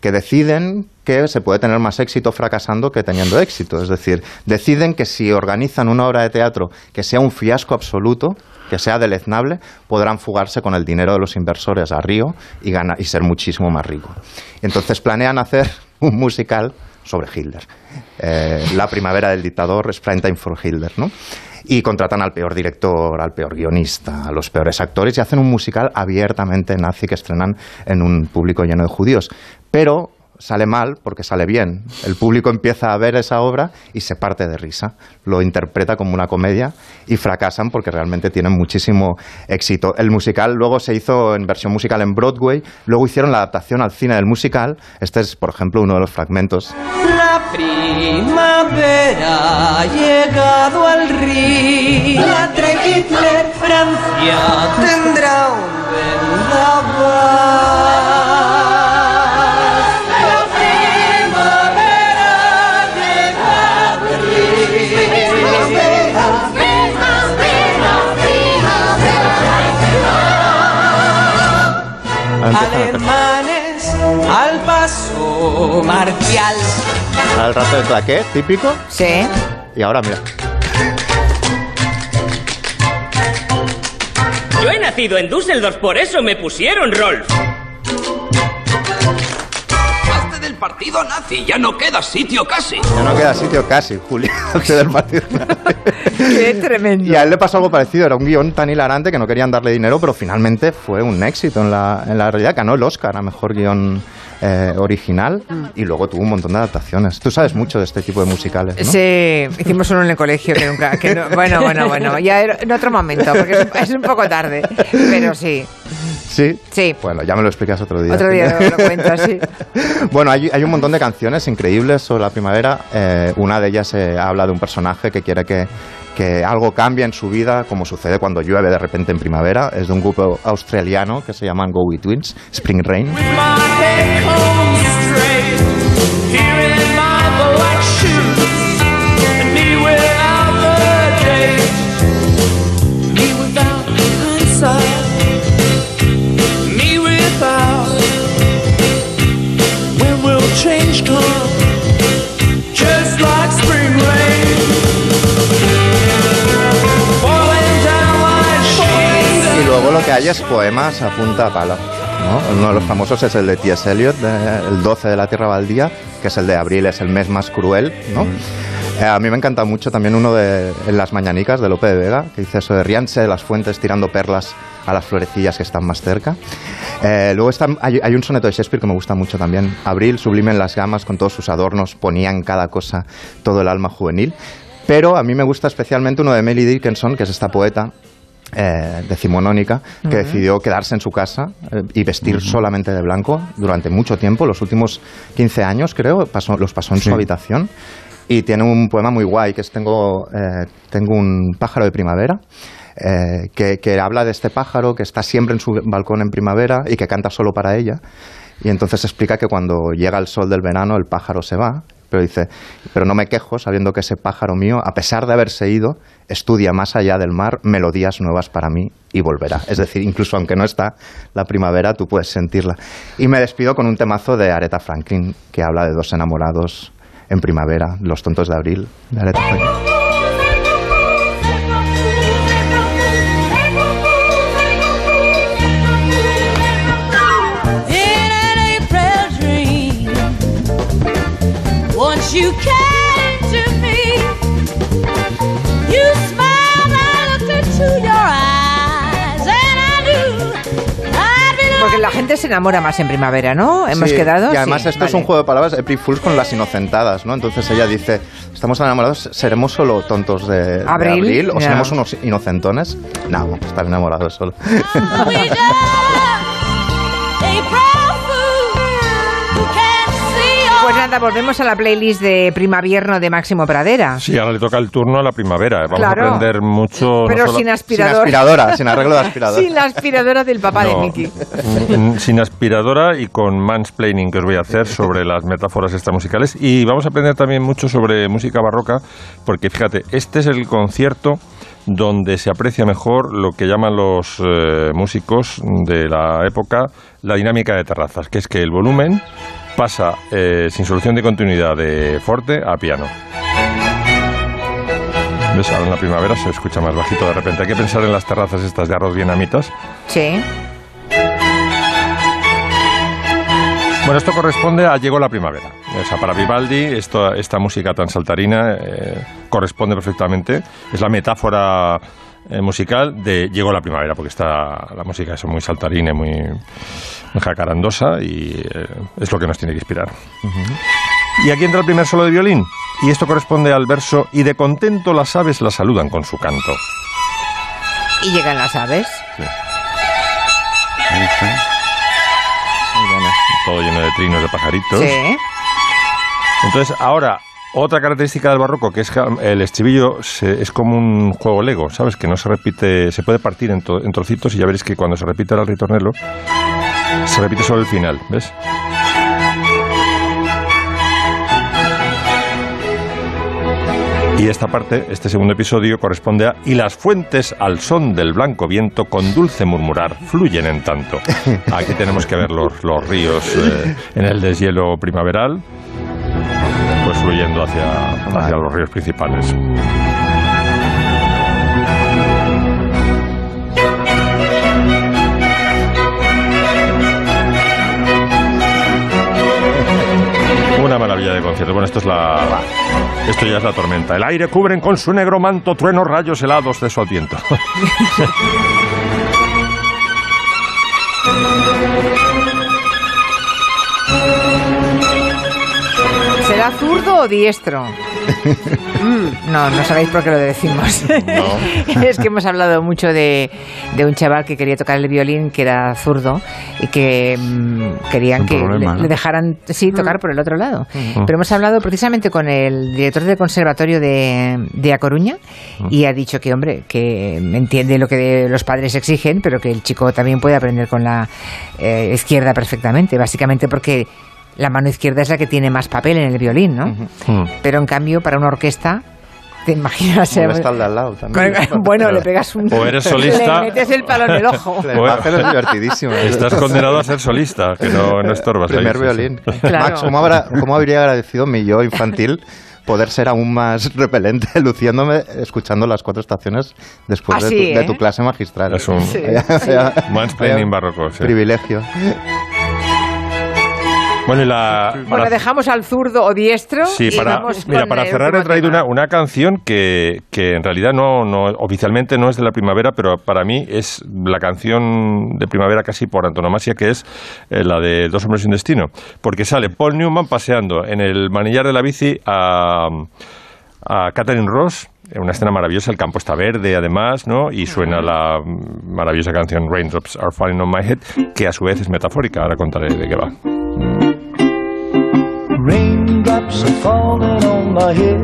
que deciden que se puede tener más éxito fracasando que teniendo éxito. Es decir, deciden que si organizan una obra de teatro que sea un fiasco absoluto, que sea deleznable, podrán fugarse con el dinero de los inversores a Río y, gana- y ser muchísimo más rico. Entonces planean hacer [laughs] un musical sobre Hitler. Eh, la primavera del dictador es Prime Time for Hitler, ¿no? Y contratan al peor director, al peor guionista, a los peores actores y hacen un musical abiertamente nazi que estrenan en un público lleno de judíos. Pero sale mal porque sale bien. El público empieza a ver esa obra y se parte de risa. Lo interpreta como una comedia y fracasan porque realmente tienen muchísimo éxito. El musical luego se hizo en versión musical en Broadway, luego hicieron la adaptación al cine del musical. Este es, por ejemplo, uno de los fragmentos. La primavera ha llegado al río. La Hitler, Francia tendrá un vendaval. Alemanes al paso marcial. Al rato de claqué, típico. Sí. Y ahora mira. Yo he nacido en Düsseldorf, por eso me pusieron Rolf. Partido nazi, ya no queda sitio casi. Ya no queda sitio casi, Julio. [laughs] del partido. Qué tremendo. Y a él le pasó algo parecido, era un guion tan hilarante que no querían darle dinero, pero finalmente fue un éxito en la, en la realidad. Ganó el Oscar a Mejor Guión eh, Original y luego tuvo un montón de adaptaciones. Tú sabes mucho de este tipo de musicales, ¿no? Sí, hicimos uno en el colegio que nunca. que no- bueno, bueno, bueno. Ya en otro momento, porque es un poco tarde. Pero sí. ¿Sí? Sí. Bueno, ya me lo explicas otro día. Otro día lo, lo cuento, sí. [laughs] Bueno, hay, hay un montón de canciones increíbles sobre la primavera. Eh, una de ellas eh, habla de un personaje que quiere que, que algo cambie en su vida, como sucede cuando llueve de repente en primavera. Es de un grupo australiano que se llaman Go With Twins, Spring Rain. Falling Y luego lo que hay es poemas a punta pala. ¿no? Uno de los famosos es el de T.S. Eliot, de- el 12 de la Tierra Baldía, que es el de abril, es el mes más cruel. ¿no? Eh, a mí me encanta mucho también uno de en Las Mañanicas de Lope de Vega, que dice eso de ríanse de las fuentes tirando perlas a las florecillas que están más cerca. Eh, luego está- hay, hay un soneto de Shakespeare que me gusta mucho también. Abril, sublime en las gamas, con todos sus adornos, ponía en cada cosa todo el alma juvenil. Pero a mí me gusta especialmente uno de Emily Dickinson, que es esta poeta eh, decimonónica, que decidió quedarse en su casa eh, y vestir solamente de blanco durante mucho tiempo, los últimos 15 años creo, pasó- los pasó en Sí. su habitación. Y tiene un poema muy guay, que es Tengo, eh, tengo un pájaro de primavera, que, que habla de este pájaro que está siempre en su balcón en primavera y que canta solo para ella. Y entonces explica que cuando llega el sol del verano el pájaro se va, pero dice, pero no me quejo sabiendo que ese pájaro mío, a pesar de haberse ido, estudia más allá del mar melodías nuevas para mí y volverá. Es decir, incluso aunque no está la primavera, tú puedes sentirla. Y me despido con un temazo de Aretha Franklin, que habla de dos enamorados en primavera, Los tontos de abril, de Franklin. Gente se enamora más en primavera, ¿no? Hemos Sí, quedado. Y además Sí, esto es un juego de palabras, April Fools con las inocentadas, ¿no? Entonces ella dice, ¿estamos enamorados? ¿Seremos solo tontos de, de Abril? ¿O seremos unos inocentones? No, estar enamorados solo. [laughs] nada, volvemos a la playlist de primavierno de Máximo Pradera. Sí, ahora le toca el turno a la primavera. Vamos Claro. a aprender mucho. no Pero solo- sin aspirador. Sin aspiradora, sin arreglo de aspiradora. [laughs] Sin la aspiradora del papá de No, mm, sin aspiradora y con mansplaining que os voy a hacer sobre las metáforas extramusicales. Y vamos a aprender también mucho sobre música barroca, porque fíjate, este es el concierto donde se aprecia mejor lo que llaman los eh, músicos de la época la dinámica de terrazas, que es que el volumen pasa eh, sin solución de continuidad de forte a piano. ¿Ves? Ahora en la primavera se escucha más bajito de repente. Hay que pensar en las terrazas estas de arroz vietnamitas. Sí. Bueno, esto corresponde a Llegó la primavera. O sea, para Vivaldi esto, esta música tan saltarina eh, corresponde perfectamente. Es la metáfora eh, musical de Llegó la primavera, porque está la música es muy saltarina, y muy, muy jacarandosa y eh, es lo que nos tiene que inspirar. Y aquí entra el primer solo de violín. Y esto corresponde al verso Y de contento las aves la saludan con su canto. Y llegan las aves. Todo lleno de trinos de pajaritos. Sí. Entonces, ahora, otra característica del barroco, que es que el estribillo se- es como un juego Lego, ¿sabes? Que no se repite, se puede partir en, to- en trocitos y ya veréis que cuando se repite el ritornello, se repite solo el final, ¿ves? Y esta parte, este segundo episodio, corresponde a Y las fuentes al son del blanco viento con dulce murmurar fluyen en tanto. [laughs] Aquí tenemos que ver los, los ríos eh, en el deshielo primaveral, fluyendo hacia, hacia los ríos principales. Una maravilla de concierto. Bueno, esto es la. Esto ya es la tormenta. El aire cubren con su negro manto truenos rayos helados de su aliento. ¿Será zurdo o diestro? Mm, no, no sabéis por qué lo decimos. [laughs] es que hemos hablado mucho de, de un chaval que quería tocar el violín, que era zurdo, y que mm, querían que problema, le, ¿no? le dejaran sí, tocar por el otro lado. Mm. Pero hemos hablado precisamente con el director del conservatorio de, de A Coruña y ha dicho que, hombre, que entiende lo que los padres exigen, pero que el chico también puede aprender con la eh, izquierda perfectamente, básicamente porque la mano izquierda es la que tiene más papel en el violín, ¿no? Pero en cambio, para una orquesta, te imaginas. De al lado también. [laughs] Bueno, le pegas un. O [laughs] eres solista- Le metes el palo en el ojo. El papel es divertidísimo. Estás condenado a ser solista, que no, no estorbas. ahí, Primer sí. violín. [laughs] Claro. Max, ¿cómo, habrá- cómo habría agradecido mi yo infantil poder ser aún más repelente luciéndome escuchando las cuatro estaciones después Ah, de, tu, de ¿eh? tu clase magistral? Es un Sí, sí. mansplaining barroco. sí. Privilegio. Bueno, y la. Bueno, para- dejamos al zurdo o diestro. Sí, y para, vamos mira, para cerrar he traído una, una canción que, que en realidad no, no oficialmente no es de la primavera, pero para mí es la canción de primavera casi por antonomasia, que es eh, la de Dos hombres un destino. Porque sale Paul Newman paseando en el manillar de la bici a, a Catherine Ross. en Una escena maravillosa, el campo está verde además, ¿no? Y suena la maravillosa canción Raindrops Are Falling on My Head, que a su vez es metafórica, ahora contaré de qué va. Raindrops are falling on my head,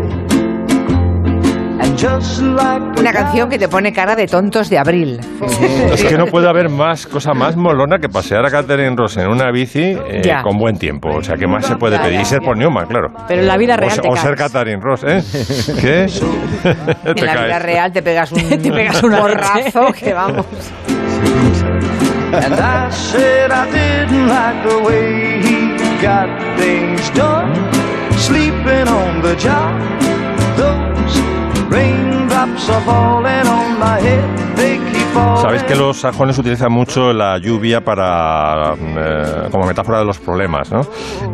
and just like Una canción que te pone cara de tontos de abril. [laughs] Es que no puede haber más cosa más molona que pasear a Catherine Ross en una bici eh, con buen tiempo. O sea, ¿qué más se puede pedir? Y ser por Newman, claro. Pero en la vida O real te O, ser. Catherine Ross, ¿eh? [laughs] ¿Qué? En [laughs] la vida real te pegas un, Te pegas una porrazo que vamos. And I said I didn't like the way he got things done. Sleeping on the job. Those raindrops are falling on my head. They. Sabéis que los sajones utilizan mucho la lluvia para eh, como metáfora de los problemas, ¿no?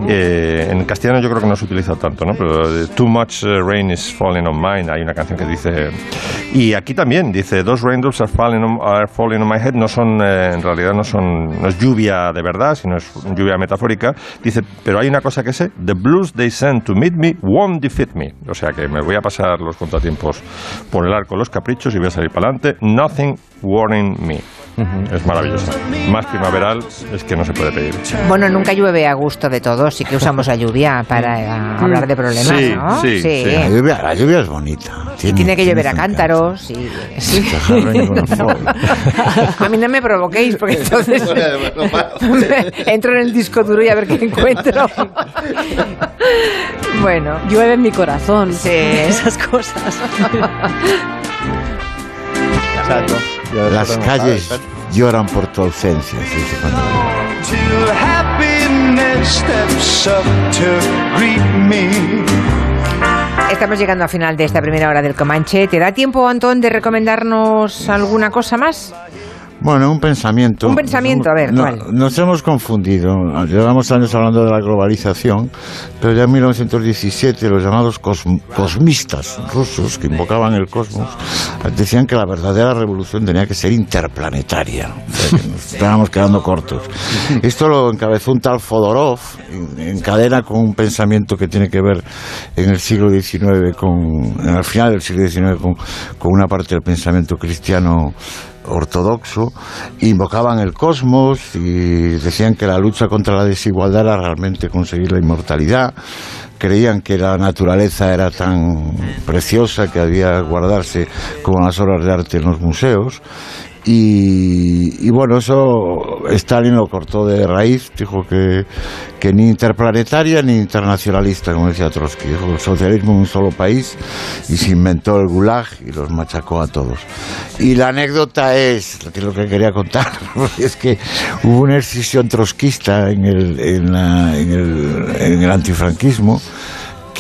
Eh, en castellano yo creo que no se utiliza tanto, ¿no? Pero eh, too much eh, rain is falling on mine. Hay una canción que dice y aquí también dice those raindrops are falling on, are falling on my head. No son eh, en realidad no son no es lluvia de verdad, sino es lluvia metafórica. Dice pero hay una cosa que sé, the blues they send to meet me won't defeat me. O sea que me voy a pasar los contratiempos por el arco, los caprichos y voy a salir para adelante. Nothing warning me. Es maravillosa. Más primaveral es que no se puede pedir. Bueno, nunca llueve a gusto de todos, sí que usamos la lluvia para eh, hablar de problemas, Sí, ¿no? sí, sí. La lluvia, la lluvia es bonita. Y tiene que llover a cántaros y... [laughs] A mí no me provoquéis, porque entonces [laughs] [laughs] entro en el disco duro y a ver qué encuentro. Bueno. Llueve en mi corazón. Sí. Esas cosas. Exacto. Las calles lloran por tu ausencia. se dice cuando-. Estamos llegando al final de esta primera hora del Comanche. ¿Te da tiempo, Antón, de recomendarnos alguna cosa más? Bueno, un pensamiento. Un pensamiento, a ver, No, ¿cuál? Nos hemos confundido. Llevamos años hablando de la globalización, pero ya en 1917 los llamados cosm- cosmistas rusos, que invocaban el cosmos, decían que la verdadera revolución tenía que ser interplanetaria. O sea, que nos [laughs] estábamos quedando cortos. Esto lo encabezó un tal Fodorov, en, en cadena con un pensamiento que tiene que ver en el siglo XIX, con, en el final del siglo XIX, con, con una parte del pensamiento cristiano ortodoxo, invocaban el cosmos y decían que la lucha contra la desigualdad era realmente conseguir la inmortalidad, creían que la naturaleza era tan preciosa que había que guardarse como las obras de arte en los museos. Y, bueno, eso Stalin lo cortó de raíz, dijo que, que ni interplanetaria ni internacionalista, como decía Trotsky, dijo el socialismo en un solo país y se inventó el gulag y los machacó a todos. Y la anécdota es, que es lo que quería contar, [laughs] es que hubo una escisión trotskista en el, en la- el, en el antifranquismo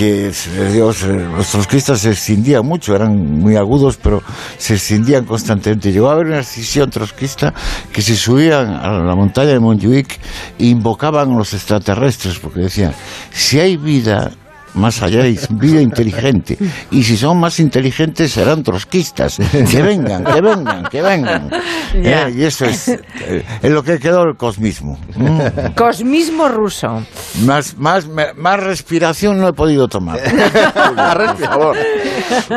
que se les dio- se- los trotskistas se escindían mucho, eran muy agudos, pero se escindían constantemente. Llegó a haber una escisión trotskista que se subían a la montaña de Montjuic invocaban a los extraterrestres, porque decían, si hay vida más allá hay vida inteligente, y si son más inteligentes serán trotskistas. Que vengan, que vengan, que vengan. Eh, Y eso es, eh, es lo que quedó el cosmismo. Mm. Cosmismo ruso. Más, más, más respiración no he podido tomar. [laughs]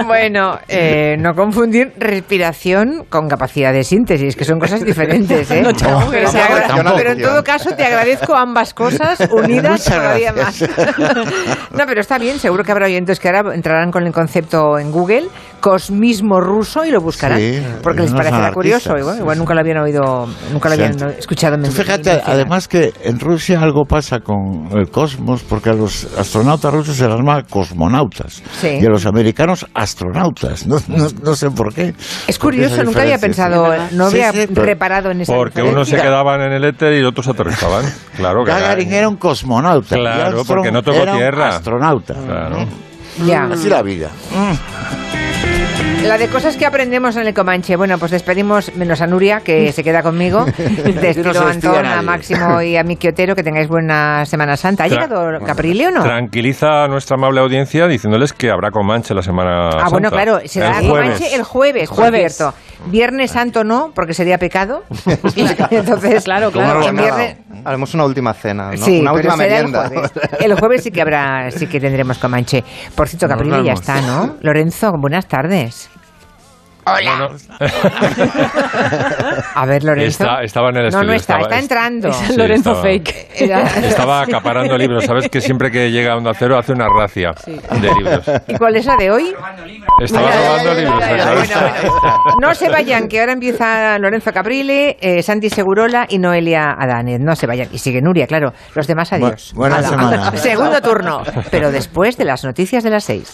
Bueno, eh, no confundir respiración con capacidad de síntesis, que son cosas diferentes, ¿eh? No pero, agra- pero en todo caso te agradezco ambas cosas unidas Muchas todavía gracias. más. [laughs] No, pero está bien, seguro que habrá oyentes que ahora entrarán con el concepto en Google, cosmismo ruso, y lo buscarán, Sí, porque les parecerá curioso. Igual, sí, igual sí. nunca lo habían oído, nunca lo habían escuchado. Fíjate, además que en Rusia algo pasa con el cosmos, porque a los astronautas rusos se les llama cosmonautas Sí. y a los americanos astronautas. No, no, no sé por qué. Es ¿Por qué curioso, nunca había pensado, no había reparado en esa Porque unos se quedaban en el éter y otros aterrizaban. [laughs] Claro, Gagarin era un cosmonauta. Claro, porque no tocó era un tierra. astronauta. Claro. Ya. Así la vida. La de cosas que aprendemos en el Comanche. Bueno, pues despedimos, menos a Nuria, que se queda conmigo. [laughs] Despido a Antón, a. Máximo y a Miki Otero. Que tengáis buena Semana Santa. ¿Ha Tra- llegado Caprile o no? Tranquiliza a nuestra amable audiencia diciéndoles que habrá Comanche la semana Ah, bueno, Santa. claro, será el jueves. Comanche el jueves, por Jueves. cierto. Viernes Santo no, porque sería pecado. [laughs] [laughs] Entonces, Claro, ¿Cómo claro. en viernes, Haremos una última cena, ¿no? Sí, una última merienda. El jueves. el jueves sí que habrá, sí que tendremos Comanche. Por cierto, Caprile ya está, ¿no? Lorenzo, buenas tardes. Hola. [laughs] A ver, Lorenzo. Está- estaba en el No, estudio. no está, estaba- está entrando. Es el Sí, Lorenzo estaba- fake. Estaba [laughs] acaparando libros. Sabes que siempre que llega a Onda Cero hace una racia de libros. [laughs] ¿Y cuál es la de hoy? Estaba robando libros. Bueno, bueno. No se vayan, que ahora empieza Lorenzo Caprile, eh, Santi Segurola y Noelia Adanes. No se vayan. Y sigue Nuria, claro. Los demás, adiós. Bu- buena Hala. semana. Segundo turno. Pero después de las noticias de las seis.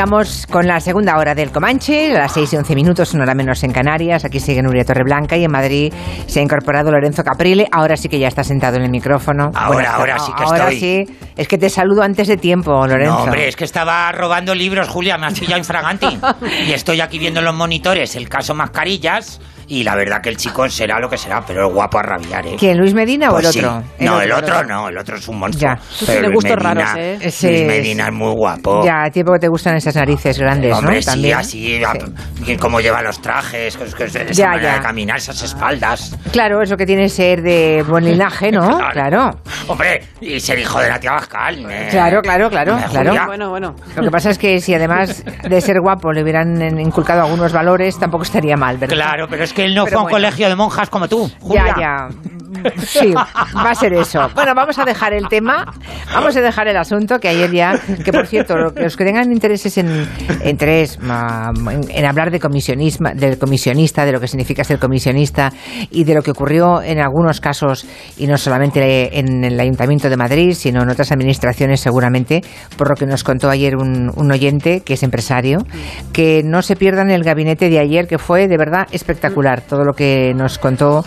Arrancamos con la segunda hora del Comanche, a las 6 y 11 minutos, una hora menos en Canarias. Aquí sigue Nuria Torreblanca y en Madrid se ha incorporado Lorenzo Caprile. Ahora sí que ya está sentado en el micrófono. Ahora, ahora sí que ahora estoy. sí. Es que te saludo antes de tiempo, Lorenzo. No, hombre, es que estaba robando libros, Julia, me has pillado infraganti. [laughs] y estoy aquí viendo en los monitores el caso Mascarillas. Y la verdad que el chico será lo que será, pero es guapo a rabiar, ¿eh? ¿Quién, Luis Medina o Pues el sí. otro? no, el el otro no, el otro es un monstruo. Ya. Tú Pero Luis Medina- raros, ¿eh? Luis Sí, Medina es muy guapo. Ya, a tiempo que te gustan esas narices grandes, Hombre, ¿no? sí, También. así, y cómo lleva los trajes, esa Ya, manera ya. de caminar, esas espaldas. Claro, eso que tiene ser de buen linaje, ¿no? [laughs] Claro. Hombre, y ser hijo de la tía Bascal. eh. Claro, claro, claro, claro. Bueno, bueno. Lo que pasa es que si además de ser guapo le hubieran inculcado algunos valores, tampoco estaría mal, ¿verdad? Claro, pero es que él no fue a un bueno. colegio de monjas como tú. Ya, Julia. ya. Sí, va a ser eso. Bueno, vamos a dejar el tema, vamos a dejar el asunto, que ayer ya, que por cierto, lo- los que tengan intereses en, en tres, en, en hablar de comisionismo, del comisionista, de lo que significa ser comisionista y de lo que ocurrió en algunos casos, y no solamente en el Ayuntamiento de Madrid, sino en otras administraciones seguramente, por lo que nos contó ayer un, un oyente, que es empresario, que no se pierdan el gabinete de ayer, que fue de verdad espectacular, todo lo que nos contó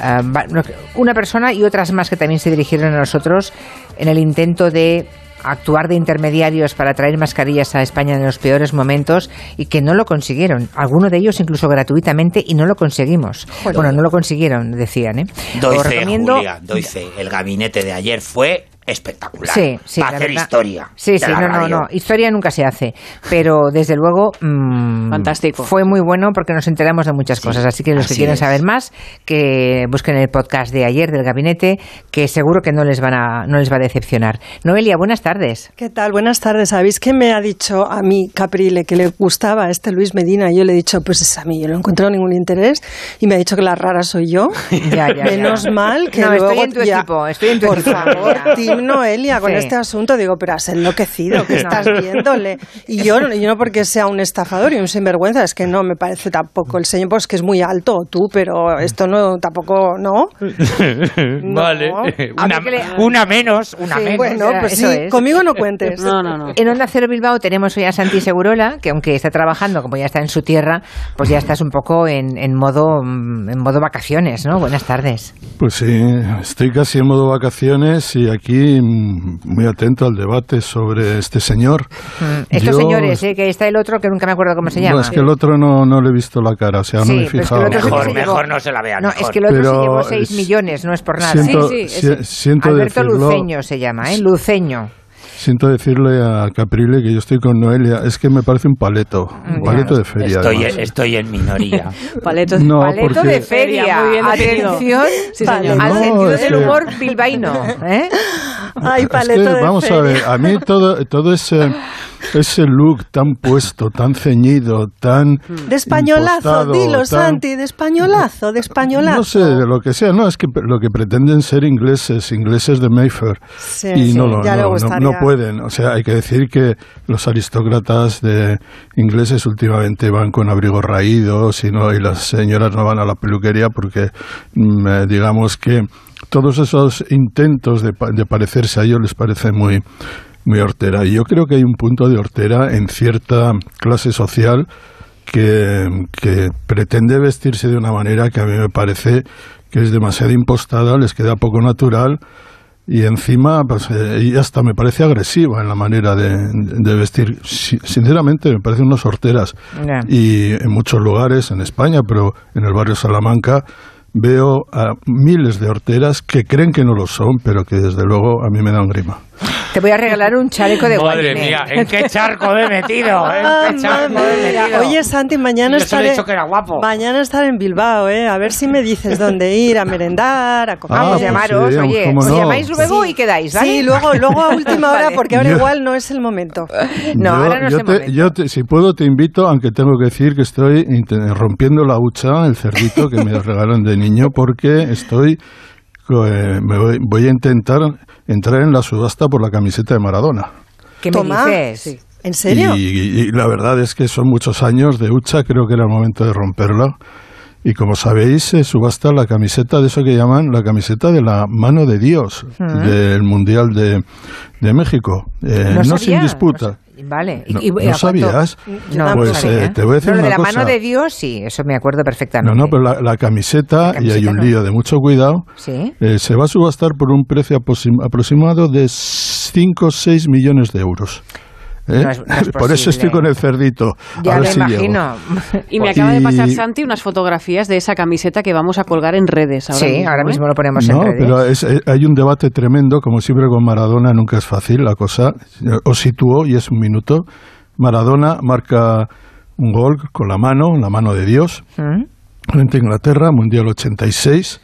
no, una persona y otras más que también se dirigieron a nosotros en el intento de actuar de intermediarios para traer mascarillas a España en los peores momentos y que no lo consiguieron. Algunos de ellos incluso gratuitamente y no lo conseguimos. Bueno, no lo consiguieron, decían. ¿eh? Doy Os fe, recomiendo- Julia, doy fe. El gabinete de ayer fue espectacular. Sí, sí, Va a la hacer verdad. historia. Sí, sí, no, no, radio. no. Historia nunca se hace. Pero desde luego. mm, Fantástico. Fue muy bueno porque nos enteramos de muchas cosas. Así que los que así quieren es. saber más, que busquen el podcast de ayer del gabinete, que seguro que no les, van a, no les va a decepcionar. Noelia, buenas tardes. ¿Qué tal? Buenas tardes. ¿Sabéis que me ha dicho a mí Caprile que le gustaba este Luis Medina? Y yo le he dicho, pues es a mí, yo no he encontrado ningún interés. Y me ha dicho que la rara soy yo. [laughs] Ya, ya, Menos ya. mal que No, luego estoy en tu ya- equipo, estoy en tu Por equipo. favor, Tim Noelia, [laughs] con Sí. este asunto digo, pero has enloquecido, ¿qué [laughs] No. estás viéndole? Y yo, no- yo no porque sea un estafador y un sinvergüenza, es que no me parece tampoco el señor, pues que es muy alto, tú, pero esto no, tampoco, ¿no? [laughs] vale. Una, mí que le- una menos, una Sí, menos. Bueno, pues Eso sí, es. conmigo no cuentes. No, no, no. En Onda Cero Bilbao tenemos hoy a Santi Segurola, que aunque está trabajando, como ya está en su tierra, pues ya estás un poco en, en modo mm, en modo vacaciones, ¿no? Buenas tardes. Pues sí, estoy casi en modo vacaciones y aquí muy atento al debate sobre este señor. Mm, Estos Yo- señores, ¿eh? que está el otro que nunca me acuerdo cómo se llama. No, es que el otro no, no le he visto la cara, o sea, Sí, no me he pero es que fijado. Mejor, mejor no se la vean. No, mejor. es que el otro Pero se llevó 6 es- millones, no es por nada. Siento, Sí, sí, si- siento Alberto decirlo, Luceño se llama, ¿eh? Luceño. Siento decirle a Caprile que yo estoy con Noelia, es que me parece un paleto, un paleto de feria. Estoy, además. estoy en minoría. [laughs] Paleto, No, Paleto porque- de feria. Muy bien. Atención Sí, señor. al No, sentido del que- humor bilbaíno. ¿eh? Ay, Es paleto que, de vamos a ver, a mí todo, todo ese, ese look tan puesto, tan ceñido, tan De españolazo, dilo, tan- Santi, de españolazo, de españolazo. No sé, de lo que sea, no, es que lo que pretenden ser ingleses, ingleses de Mayfair, Sí, y sí, no, lo, ya no, no pueden. O sea, hay que decir que los aristócratas de ingleses últimamente van con abrigos raídos y, no, y las señoras no van a la peluquería porque, mm, eh, digamos que todos esos intentos de, de parecerse a ellos les parece muy muy hortera. Y yo creo que hay un punto de hortera en cierta clase social que, que pretende vestirse de una manera que a mí me parece que es demasiado impostada, les queda poco natural y encima pues, eh, y hasta me parece agresiva en la manera de, de vestir. Si- Sinceramente me parecen unas horteras. Y en muchos lugares, en España, pero en el barrio Salamanca, veo a miles de horteras que creen que no lo son, pero que desde luego a mí me dan grima. Te voy a regalar un chaleco de Madre mía, ¿en qué charco me he metido? [laughs] ¿En Ah, qué charco me he mamá. metido? Oye, Santi, mañana estaré, que era guapo. mañana estaré en Bilbao, ¿eh? A ver si me dices dónde ir, a merendar, a comer. Vamos, pues llamaros, sí, oye, os no. llamáis luego y quedáis, ¿vale? Sí, luego, luego a última hora, [laughs] porque ahora Yo- igual no es el momento. [laughs] No, yo, ahora no es yo el te- momento. yo te- si puedo te invito, aunque tengo que decir que estoy rompiendo la hucha, el cerdito que me regalaron de niño, porque estoy me voy, voy a intentar entrar en la subasta por la camiseta de Maradona. ¿Qué me Toma. dices? ¿En serio? Y, y- y la verdad es que son muchos años de hucha, creo que era el momento de romperla. Y como sabéis, se subasta la camiseta de eso que llaman la camiseta de la mano de Dios del Mundial de, de México. Eh, No sin disputa. Vale. No- y, no sabías? No, Pues, no sabía. eh, te voy a decir No, lo de la cosa. mano de Dios, sí, eso me acuerdo No, perfectamente. no, pero la, la camiseta, y hay un no. lío de mucho cuidado, Sí. eh, se va a subastar por un precio aproxim- aproximado de 5 o 6 millones de euros. ¿Eh? No es- no es por eso estoy con el cerdito. Ya me si llego. imagino. [laughs] Y me acaba de pasar Santi unas fotografías de esa camiseta que vamos a colgar en redes. Ahora Sí, mismo, ahora ¿eh? mismo lo ponemos en No, redes. pero es- eh, hay un debate tremendo, como siempre con Maradona, nunca es fácil la cosa. Os sitúo y es un minuto. Maradona marca un gol con la mano, la mano de Dios, ¿Mm? frente a Inglaterra, Mundial 86.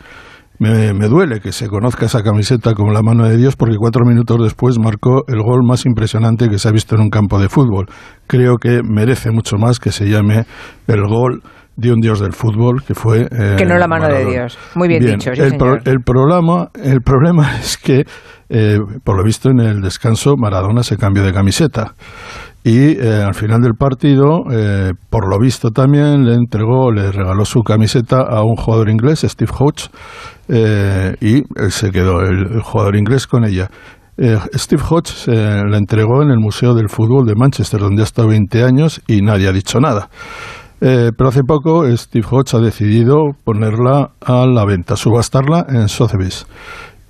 Me, me duele que se conozca esa camiseta como la mano de Dios porque cuatro minutos después marcó el gol más impresionante que se ha visto en un campo de fútbol. Creo que merece mucho más que se llame el gol de un dios del fútbol que fue... eh, Que no la mano de. Dios. Muy bien dicho, sí, el, pro- el problema, el [laughs] problema es que, eh, por lo visto, en el descanso Maradona se cambió de camiseta. Y eh, al final del partido, eh, por lo visto también, le entregó, le regaló su camiseta a un jugador inglés, Steve Hodge, eh, y se quedó, el, el jugador inglés, con ella. Steve Hodge la entregó en el Museo del Fútbol de Manchester, donde ha estado 20 años y nadie ha dicho nada. Pero hace poco Steve Hodge ha decidido ponerla a la venta, subastarla en Sotheby's.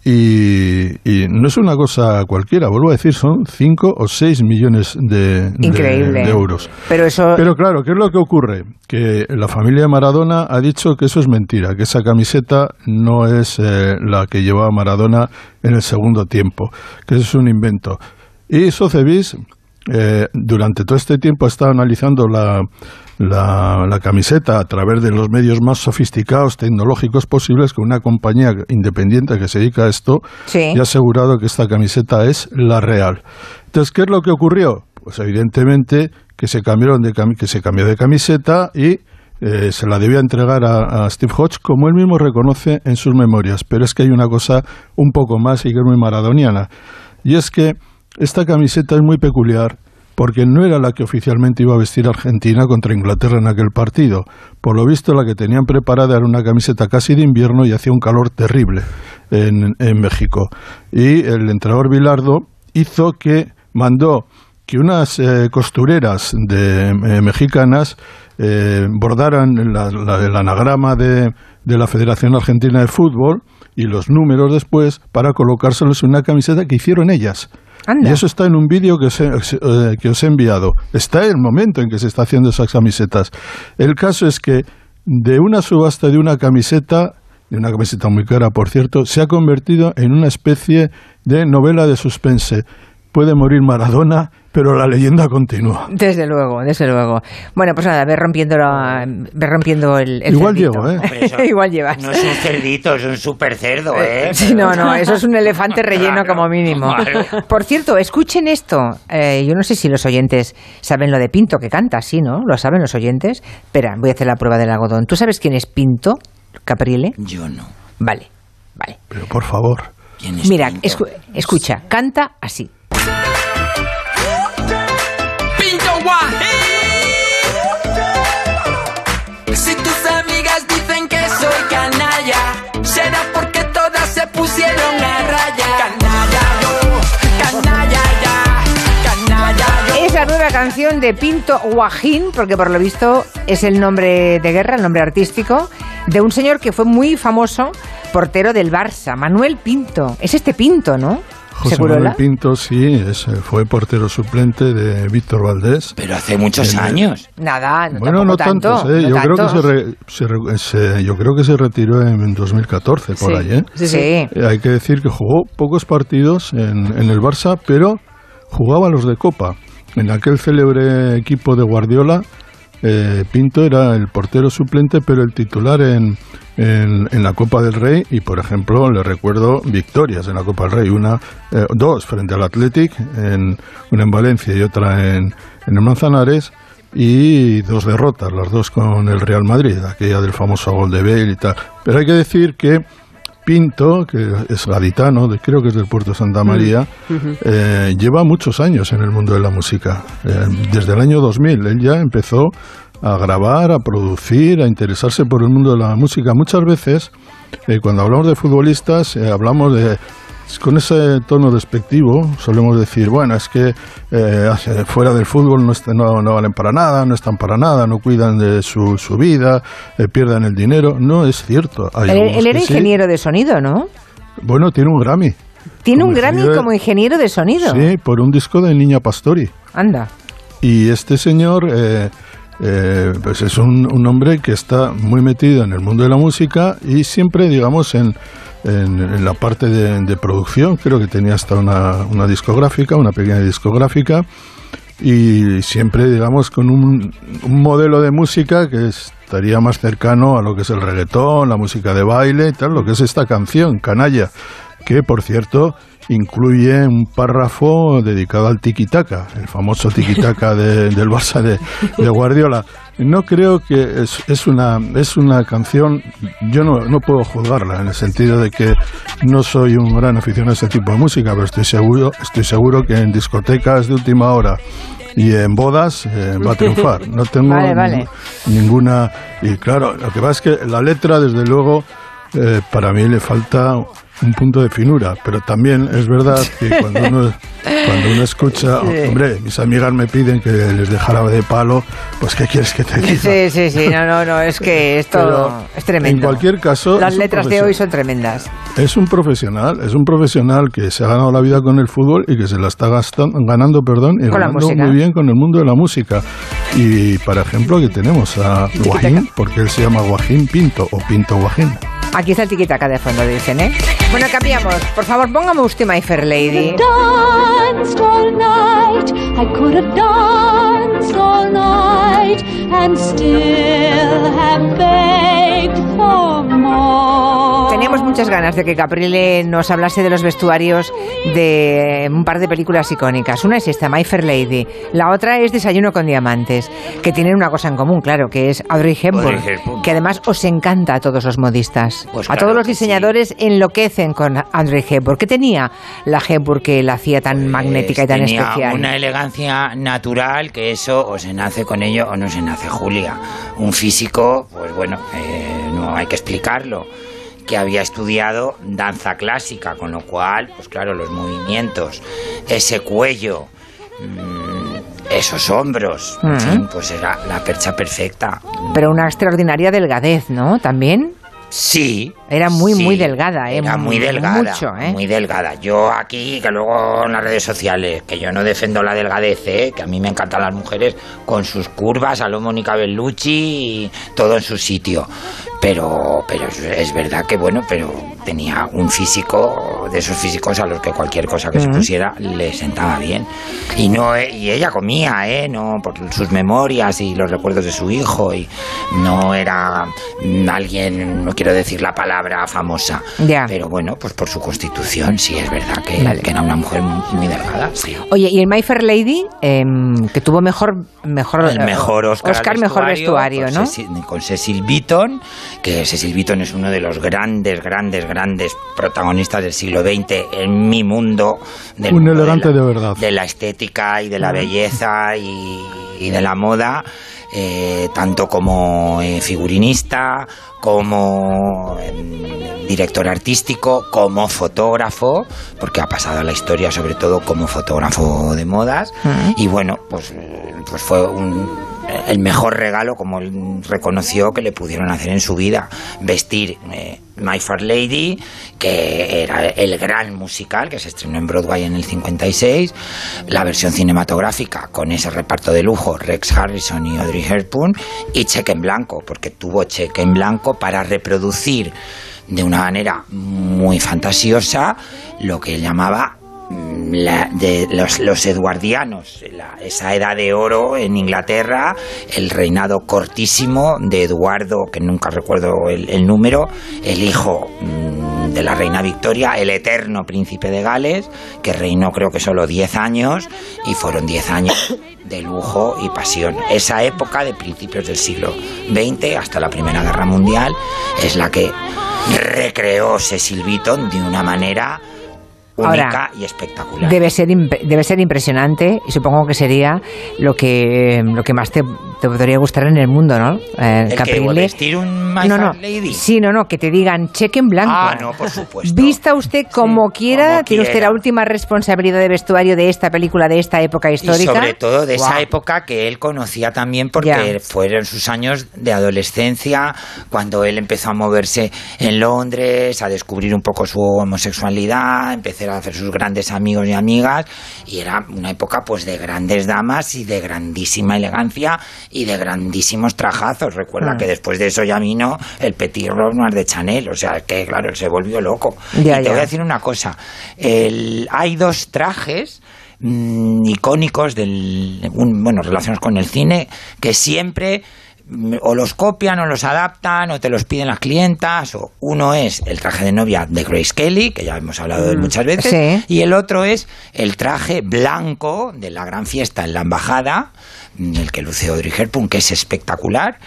Y, y no es una cosa cualquiera, vuelvo a decir, son 5 o 6 millones de, de- de euros. Pero eso... Pero claro, ¿qué es lo que ocurre? Que la familia Maradona ha dicho que eso es mentira, que esa camiseta no es eh, la que llevaba Maradona en el segundo tiempo, que eso es un invento. Y Sotheby's, eh, durante todo este tiempo, ha estado analizando la, la, la camiseta a través de los medios más sofisticados, tecnológicos posibles, con una compañía independiente que se dedica a esto Sí. y ha asegurado que esta camiseta es la real. Entonces, ¿qué es lo que ocurrió? Pues evidentemente que se cambiaron de que se cambió de camiseta y eh, se la debía entregar a, a Steve Hodge, como él mismo reconoce en sus memorias. Pero es que hay una cosa un poco más y que es muy maradoniana. Y es que esta camiseta es muy peculiar porque no era la que oficialmente iba a vestir Argentina contra Inglaterra en aquel partido. Por lo visto, la que tenían preparada era una camiseta casi de invierno y hacía un calor terrible en, México. Y el entrenador Bilardo hizo que mandó que unas eh, costureras de, eh, mexicanas eh, bordaran la- la- el anagrama de, de la Federación Argentina de Fútbol y los números después para colocárselos en una camiseta que hicieron ellas. Y eso está en un vídeo que, os he- eh, que os he enviado. Está el momento en que se está haciendo esas camisetas. El caso es que de una subasta de una camiseta, de una camiseta muy cara, por cierto, se ha convertido en una especie de novela de suspense. Puede morir Maradona, pero la leyenda continúa. Desde luego, desde luego. Bueno, pues nada, ve rompiendo, la- ve rompiendo el, el Igual cerdito. llego, ¿eh? Eso [laughs] Igual llevas. No es un cerdito, es un super cerdo, ¿eh? Sí, no, no, eso es un elefante relleno Claro, como mínimo. vale. Por cierto, escuchen esto. Eh, yo no sé si los oyentes saben lo de Pinto que canta, sí, ¿no? ¿Lo saben los oyentes? Espera, voy a hacer la prueba del algodón. ¿Tú sabes quién es Pinto Caprile? Yo no. Vale, vale. Pero por favor. ¿Quién es Mira, Pinto? escu- escucha, canta así. Si tus amigas dicen que soy canalla, será porque todas se pusieron a raya. Canalla yo, canalla ya, canalla yo. Es la nueva canción de Pinto Guajín, porque por lo visto es el nombre de guerra, el nombre artístico, de un señor que fue muy famoso, portero del Barça, Manuel Pinto. Es este Pinto, ¿no? José ¿Segurola? Manuel Pinto, sí, es, eh, fue portero suplente de Víctor Valdés. Pero hace muchos En años. Nada, no, Bueno, no tampoco tantos, tanto, ¿eh? no yo, creo que tantos. se re- se re- se- yo creo que se retiró en 2014, por Sí, ahí. ¿eh? sí, sí. Eh, Hay que decir que jugó pocos partidos en, en el Barça, pero jugaba los de Copa. En aquel célebre equipo de Guardiola, eh, Pinto era el portero suplente, pero el titular en, en, en la Copa del Rey. Y, por ejemplo, le recuerdo victorias en la Copa del Rey. Una, eh, dos frente al Athletic, en, una en Valencia y otra en, en el Manzanares. Y dos derrotas, las dos con el Real Madrid, aquella del famoso gol de Bale y tal. Pero hay que decir que Pinto, que es gaditano, creo que es del puerto de Santa María, eh, lleva muchos años en el mundo de la música. Eh, desde el año 2000, él ya empezó a grabar, a producir, a interesarse por el mundo de la música. Muchas veces, eh, cuando hablamos de futbolistas, eh, hablamos de con ese tono despectivo solemos decir, bueno, es que eh, fuera del fútbol no, no, no valen para nada, no están para nada, no cuidan de su, su vida, eh, pierden el dinero. No es cierto. Hay Él, era sí. ingeniero de sonido, ¿no? Bueno, tiene un Grammy. Tiene un Grammy de- como ingeniero de sonido. Sí, por un disco de Niña Pastori. Anda. Y este señor eh, eh, pues es un, un hombre que está muy metido en el mundo de la música y siempre, digamos, en, en, la parte de, de producción. Creo que tenía hasta una, una discográfica, una pequeña discográfica. Y siempre, digamos, con un, un modelo de música que estaría más cercano a lo que es el reggaetón, la música de baile y tal, lo que es esta canción, Canalla, que, por cierto, incluye un párrafo dedicado al tiki-taka, el famoso tiki-taka de- del Barça de, de Guardiola. No creo que es, es una es una canción, yo no, no puedo juzgarla en el sentido de que no soy un gran aficionado a este tipo de música, pero estoy seguro, estoy seguro que en discotecas de última hora y en bodas eh, va a triunfar. No tengo Vale, vale. ningún- ninguna y claro, lo que pasa es que la letra desde luego eh, para mí le falta un punto de finura, pero también es verdad que [laughs] cuando uno, cuando uno escucha, Sí. hombre, mis amigas me piden que les dejara de palo, pues ¿qué quieres que te diga? Sí, sí, sí, no, no, no, es que [laughs] esto Pero, es tremendo. En cualquier caso, Las letras de hoy son tremendas. Es un profesional, es un profesional que se ha ganado la vida con el fútbol y que se la está gastan- ganando, perdón, y Con ganando muy bien con el mundo de la música. Y, por ejemplo, que tenemos a Guajín, porque él se llama Guajín Pinto o Pinto Guajín. Aquí está el tiquitaca de fondo, dicen, ¿eh? Bueno, cambiamos. Por favor, póngame usted My Fair Lady. Teníamos muchas ganas de que Caprile nos hablase de los vestuarios de un par de películas icónicas. Una es esta, My Fair Lady. La otra es Desayuno con Diamantes, que tienen una cosa en común, claro, que es Audrey Hepburn, Audrey Hepburn. que además os encanta a todos los modistas. Pues a claro todos los que sí. diseñadores enloquecen con Audrey Hepburn. ¿Qué tenía la Hepburn que la hacía tan magnética y tan Pues tenía especial? una elegancia natural que eso o se nace con ello o no se nace Julia. Un físico, pues bueno, eh, no hay que explicarlo que había estudiado danza clásica, con lo cual, pues claro, los movimientos, ese cuello, mm, esos hombros, en fin, pues era la percha perfecta. Pero una extraordinaria delgadez, ¿no? También. Sí. Era muy, sí, muy delgada, ¿eh? Era muy delgada. Mucho, ¿eh? Muy delgada. Yo aquí, que luego en las redes sociales, que yo no defiendo la delgadez, ¿eh? que a mí me encantan las mujeres con sus curvas, a lo Mónica Bellucci y todo en su sitio. Pero, pero es- verdad que, bueno, pero tenía un físico, de esos físicos a los que cualquier cosa que se pusiera le sentaba bien. Y no eh, y ella comía, ¿eh? No, por sus memorias y los recuerdos de su hijo. Y no era alguien, no quiero decir la palabra famosa. Ya. Pero bueno, pues por su constitución, sí es verdad que, Vale. que era una mujer muy, muy delgada. Sí. Oye, y el My Fair Lady, em, que tuvo mejor, mejor, El mejor Oscar, al mejor vestuario, con ¿no? Cecil- con Cecil Beaton, que Cecil Beaton es uno de los grandes, grandes, grandes protagonistas del siglo XX en mi mundo. Del Un elegante de, la, de verdad. de la estética y de la belleza y, y de la moda, eh, tanto como eh, figurinista, como eh, director artístico, como fotógrafo, porque ha pasado a la historia sobre todo como fotógrafo de modas. Mm. Y bueno, pues, pues fue un el mejor regalo, como él reconoció, que le pudieron hacer en su vida. Vestir eh, My Fair Lady, que era el gran musical que se estrenó en Broadway en el 56, la versión cinematográfica con ese reparto de lujo, Rex Harrison y Audrey Hepburn, y Cheque en Blanco, porque tuvo Cheque en Blanco para reproducir de una manera muy fantasiosa lo que él llamaba la- de los, eduardianos, la- esa edad de oro en Inglaterra, el reinado cortísimo de Eduardo, que nunca recuerdo el, número, el hijo mm, de la reina Victoria, el eterno príncipe de Gales, que reinó creo que solo 10 años, y fueron 10 años de lujo y pasión. Esa época de principios del siglo XX hasta la Primera Guerra Mundial es la que recreó Cecil de una manera única Ahora, y espectacular. Debe ser, debe ser impresionante y supongo que sería lo que, lo que más te, te podría gustar en el mundo, ¿no? Eh, ¿El que vestir un My no, no. Lady? Sí, no, no, que te digan cheque en blanco. Ah, no, por supuesto. Vista usted como quiera, como tiene usted la última responsabilidad de vestuario de esta película, de esta época Y histórica. sobre todo de esa época que él conocía también porque Ya. fueron sus años de adolescencia, cuando él empezó a moverse en Londres, a descubrir un poco su homosexualidad, empezar a hacer sus grandes amigos y amigas, y era una época pues de grandes damas y de grandísima elegancia y de grandísimos trajazos. Recuerda Mm. que después de eso ya vino el Petit Renoir de Chanel, o sea que claro, él se volvió loco. Ya, y te ya. voy a decir una cosa, el- hay dos trajes mm, icónicos del un- bueno relacionados con el cine que siempre mm, o los copian o los adaptan o te los piden las clientas o uno es el traje de novia de Grace Kelly que ya hemos hablado de él Mm, muchas veces sí. y el otro es el traje blanco de la gran fiesta en la embajada mm, el que luce Audrey que es espectacular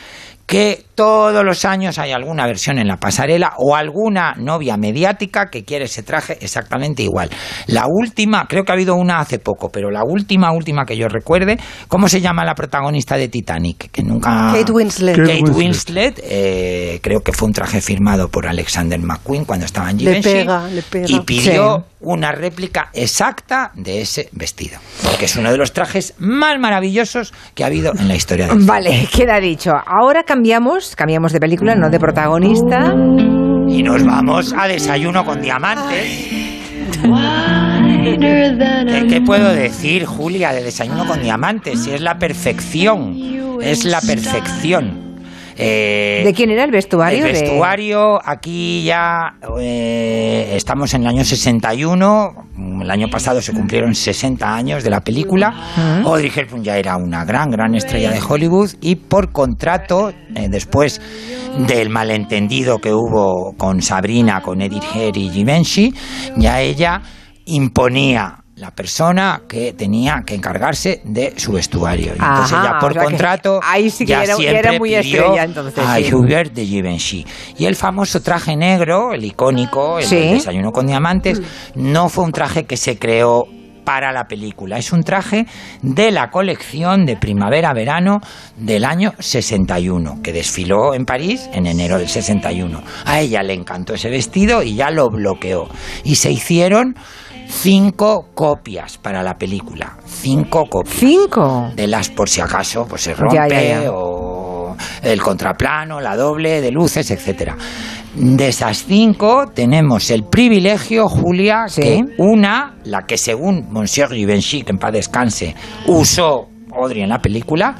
que todos los años hay alguna versión en la pasarela o alguna novia mediática que quiere ese traje exactamente igual. La última, creo que ha habido una hace poco, pero la última, última que yo recuerde, ¿cómo se llama la protagonista de Titanic? Que nunca... Kate Winslet. Kate, Kate Winslet, Winslet. eh, creo que fue un traje firmado por Alexander McQueen cuando estaba en Le Givenchy pega, le pega. y pidió Sí. una réplica exacta de ese vestido, porque es uno de los trajes más maravillosos que ha habido en la historia del Vale, queda dicho. Ahora cambiamos, cambiamos de película, no de protagonista. Y nos vamos a desayuno con diamantes. ¿Qué, puedo decir, Julia, de desayuno con diamantes? Si es la perfección. Es la perfección. Eh, ¿De quién era el vestuario? el De- vestuario, aquí ya eh, estamos en el año 61. El año pasado se cumplieron 60 años de la película. Audrey Hepburn ya era una gran, gran estrella de Hollywood y por contrato, eh, después del malentendido que hubo con Sabrina, con Edith Head y Givenchy, ya ella imponía la persona que tenía que encargarse de su vestuario. Y entonces Ajá, ya por o sea que contrato ahí sí que ya era- siempre era muy pidió estrella, entonces, a sí. Hubert de Givenchy. Y el famoso traje negro, el icónico, el Sí. del desayuno con diamantes, no fue un traje que se creó para la película. Es un traje de la colección de primavera-verano del año 61, que desfiló en París en enero del 61. A ella le encantó ese vestido y ya lo bloqueó. Y se hicieron cinco copias para la película. Cinco copias. ¿Cinco? De las por si acaso pues se rompe Ya, ya, ya. o el contraplano, la doble de luces, etcétera. De esas cinco tenemos el privilegio, Julia, que una, la que según Monsieur Givenchy, que en paz descanse, usó Audrey en la película,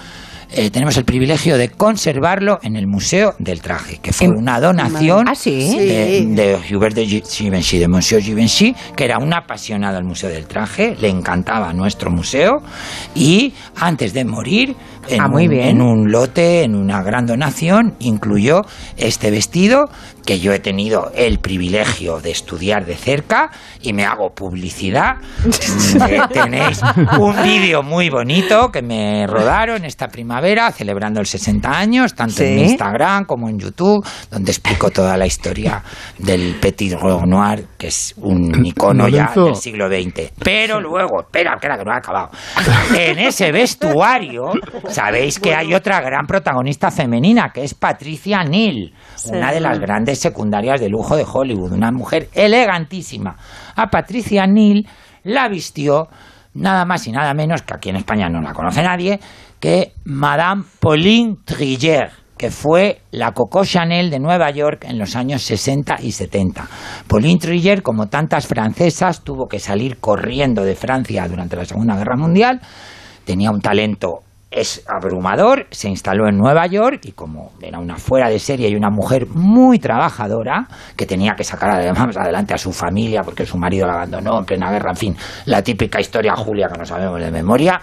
eh, tenemos el privilegio de conservarlo en el Museo del Traje, que fue una donación ¿Ah, sí? de, Hubert de Gi- Givenchy, de Monsieur Givenchy, que era un apasionado al Museo del Traje, le encantaba nuestro museo y antes de morir, en, Ah, muy un, bien. en un lote, en una gran donación, incluyó este vestido que yo he tenido el privilegio de estudiar de cerca y me hago publicidad. [laughs] Eh, Tenéis un vídeo muy bonito que me rodaron esta primavera celebrando el 60 años, tanto en Sí. Instagram como en YouTube, donde explico toda la historia del Petit Renoir, que es un icono ya del siglo XX. Pero luego, espera, espera, que no he acabado. En ese vestuario, sabéis que hay otra gran protagonista femenina, que es Patricia Neal, una de las grandes secundarias de lujo de Hollywood, una mujer elegantísima. A Patricia Neal la vistió nada más y nada menos, que aquí en España no la conoce nadie, que Madame Pauline Triller, que fue la Coco Chanel de Nueva York en los años 60 y 70. Pauline Triller, como tantas francesas, tuvo que salir corriendo de Francia durante la Segunda Guerra Mundial, tenía un talento es abrumador, se instaló en Nueva York y como era una fuera de serie y una mujer muy trabajadora, que tenía que sacar además adelante a su familia porque su marido la abandonó en plena guerra, en fin, la típica historia Julia que no sabemos de memoria,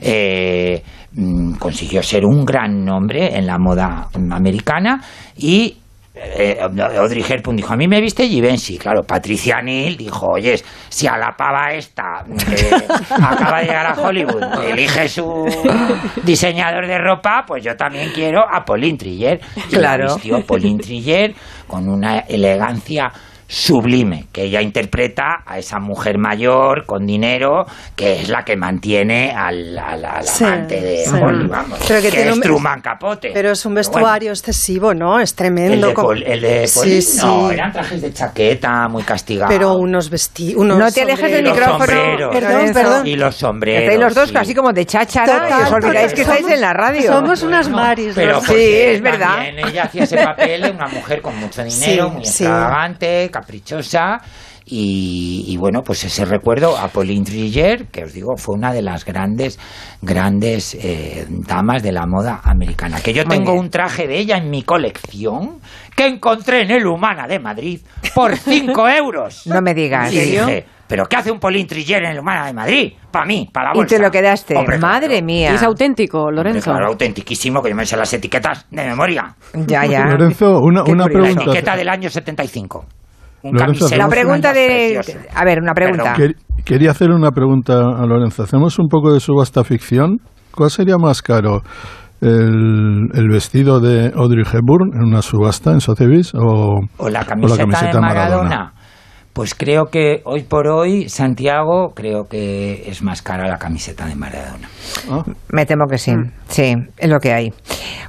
eh, mm, consiguió ser un gran nombre en la moda americana y eh, Audrey Hepburn dijo, a mí me viste Givenchy. Claro, Patricia Neal dijo, oye, si a la pava esta que acaba de llegar a Hollywood elige su diseñador de ropa, pues yo también quiero a Pauline Triller. Y la Claro. vistió Pauline Triller con una elegancia sublime, que ella interpreta a esa mujer mayor con dinero que es la que mantiene al, al- al Sí, amante de sí. Vamos, Pero que que, tiene es un- Truman Capote. Pero es un Pero bueno. vestuario excesivo, ¿no? Es El tremendo. de, como- Pol- el de Sí. No, eran trajes de chaqueta muy castigados. Pero unos vestidos. No te alejes del Y los micrófono. sombreros. Perdón, perdón. Y los sombreros. Estáis los dos sí. casi como de cháchara y os olvidáis que somos- estáis en la radio. Somos unas maris. Pero. Sí, es verdad. Ella hacía ese papel de una mujer con mucho dinero, Sí, muy sí. extravagante, caprichosa. Y, y bueno, pues ese recuerdo a Pauline Triller, que os digo, fue una de las grandes, grandes eh, damas de la moda americana. Que yo tengo un traje de ella en mi colección que encontré en el Humana de Madrid por [laughs] 5 euros. No me digas. Y dije, ¿pero qué hace un Pauline Triller en el Humana de Madrid? Para mí, para la Y bolsa. te lo quedaste. Hombre, Madre claro. mía. Es auténtico, Hombre, Lorenzo. claro, autentiquísimo, que yo me sé las etiquetas de memoria. Ya, [laughs] ya. Lorenzo, una, una curioso. La pregunta. etiqueta del año 75. Un Lorenzo, camisero La pregunta de... A ver, una pregunta. Perdón. Quería hacer una pregunta a Lorenzo. ¿Hacemos un poco de subasta ficción? ¿Cuál sería más caro? ¿El, el vestido de Audrey Hepburn en una subasta en Sotheby's o, O la camiseta, de Maradona. Pues creo que hoy por hoy, Santiago, creo que es más cara la camiseta de Maradona. Me temo que sí. Sí, es lo que hay.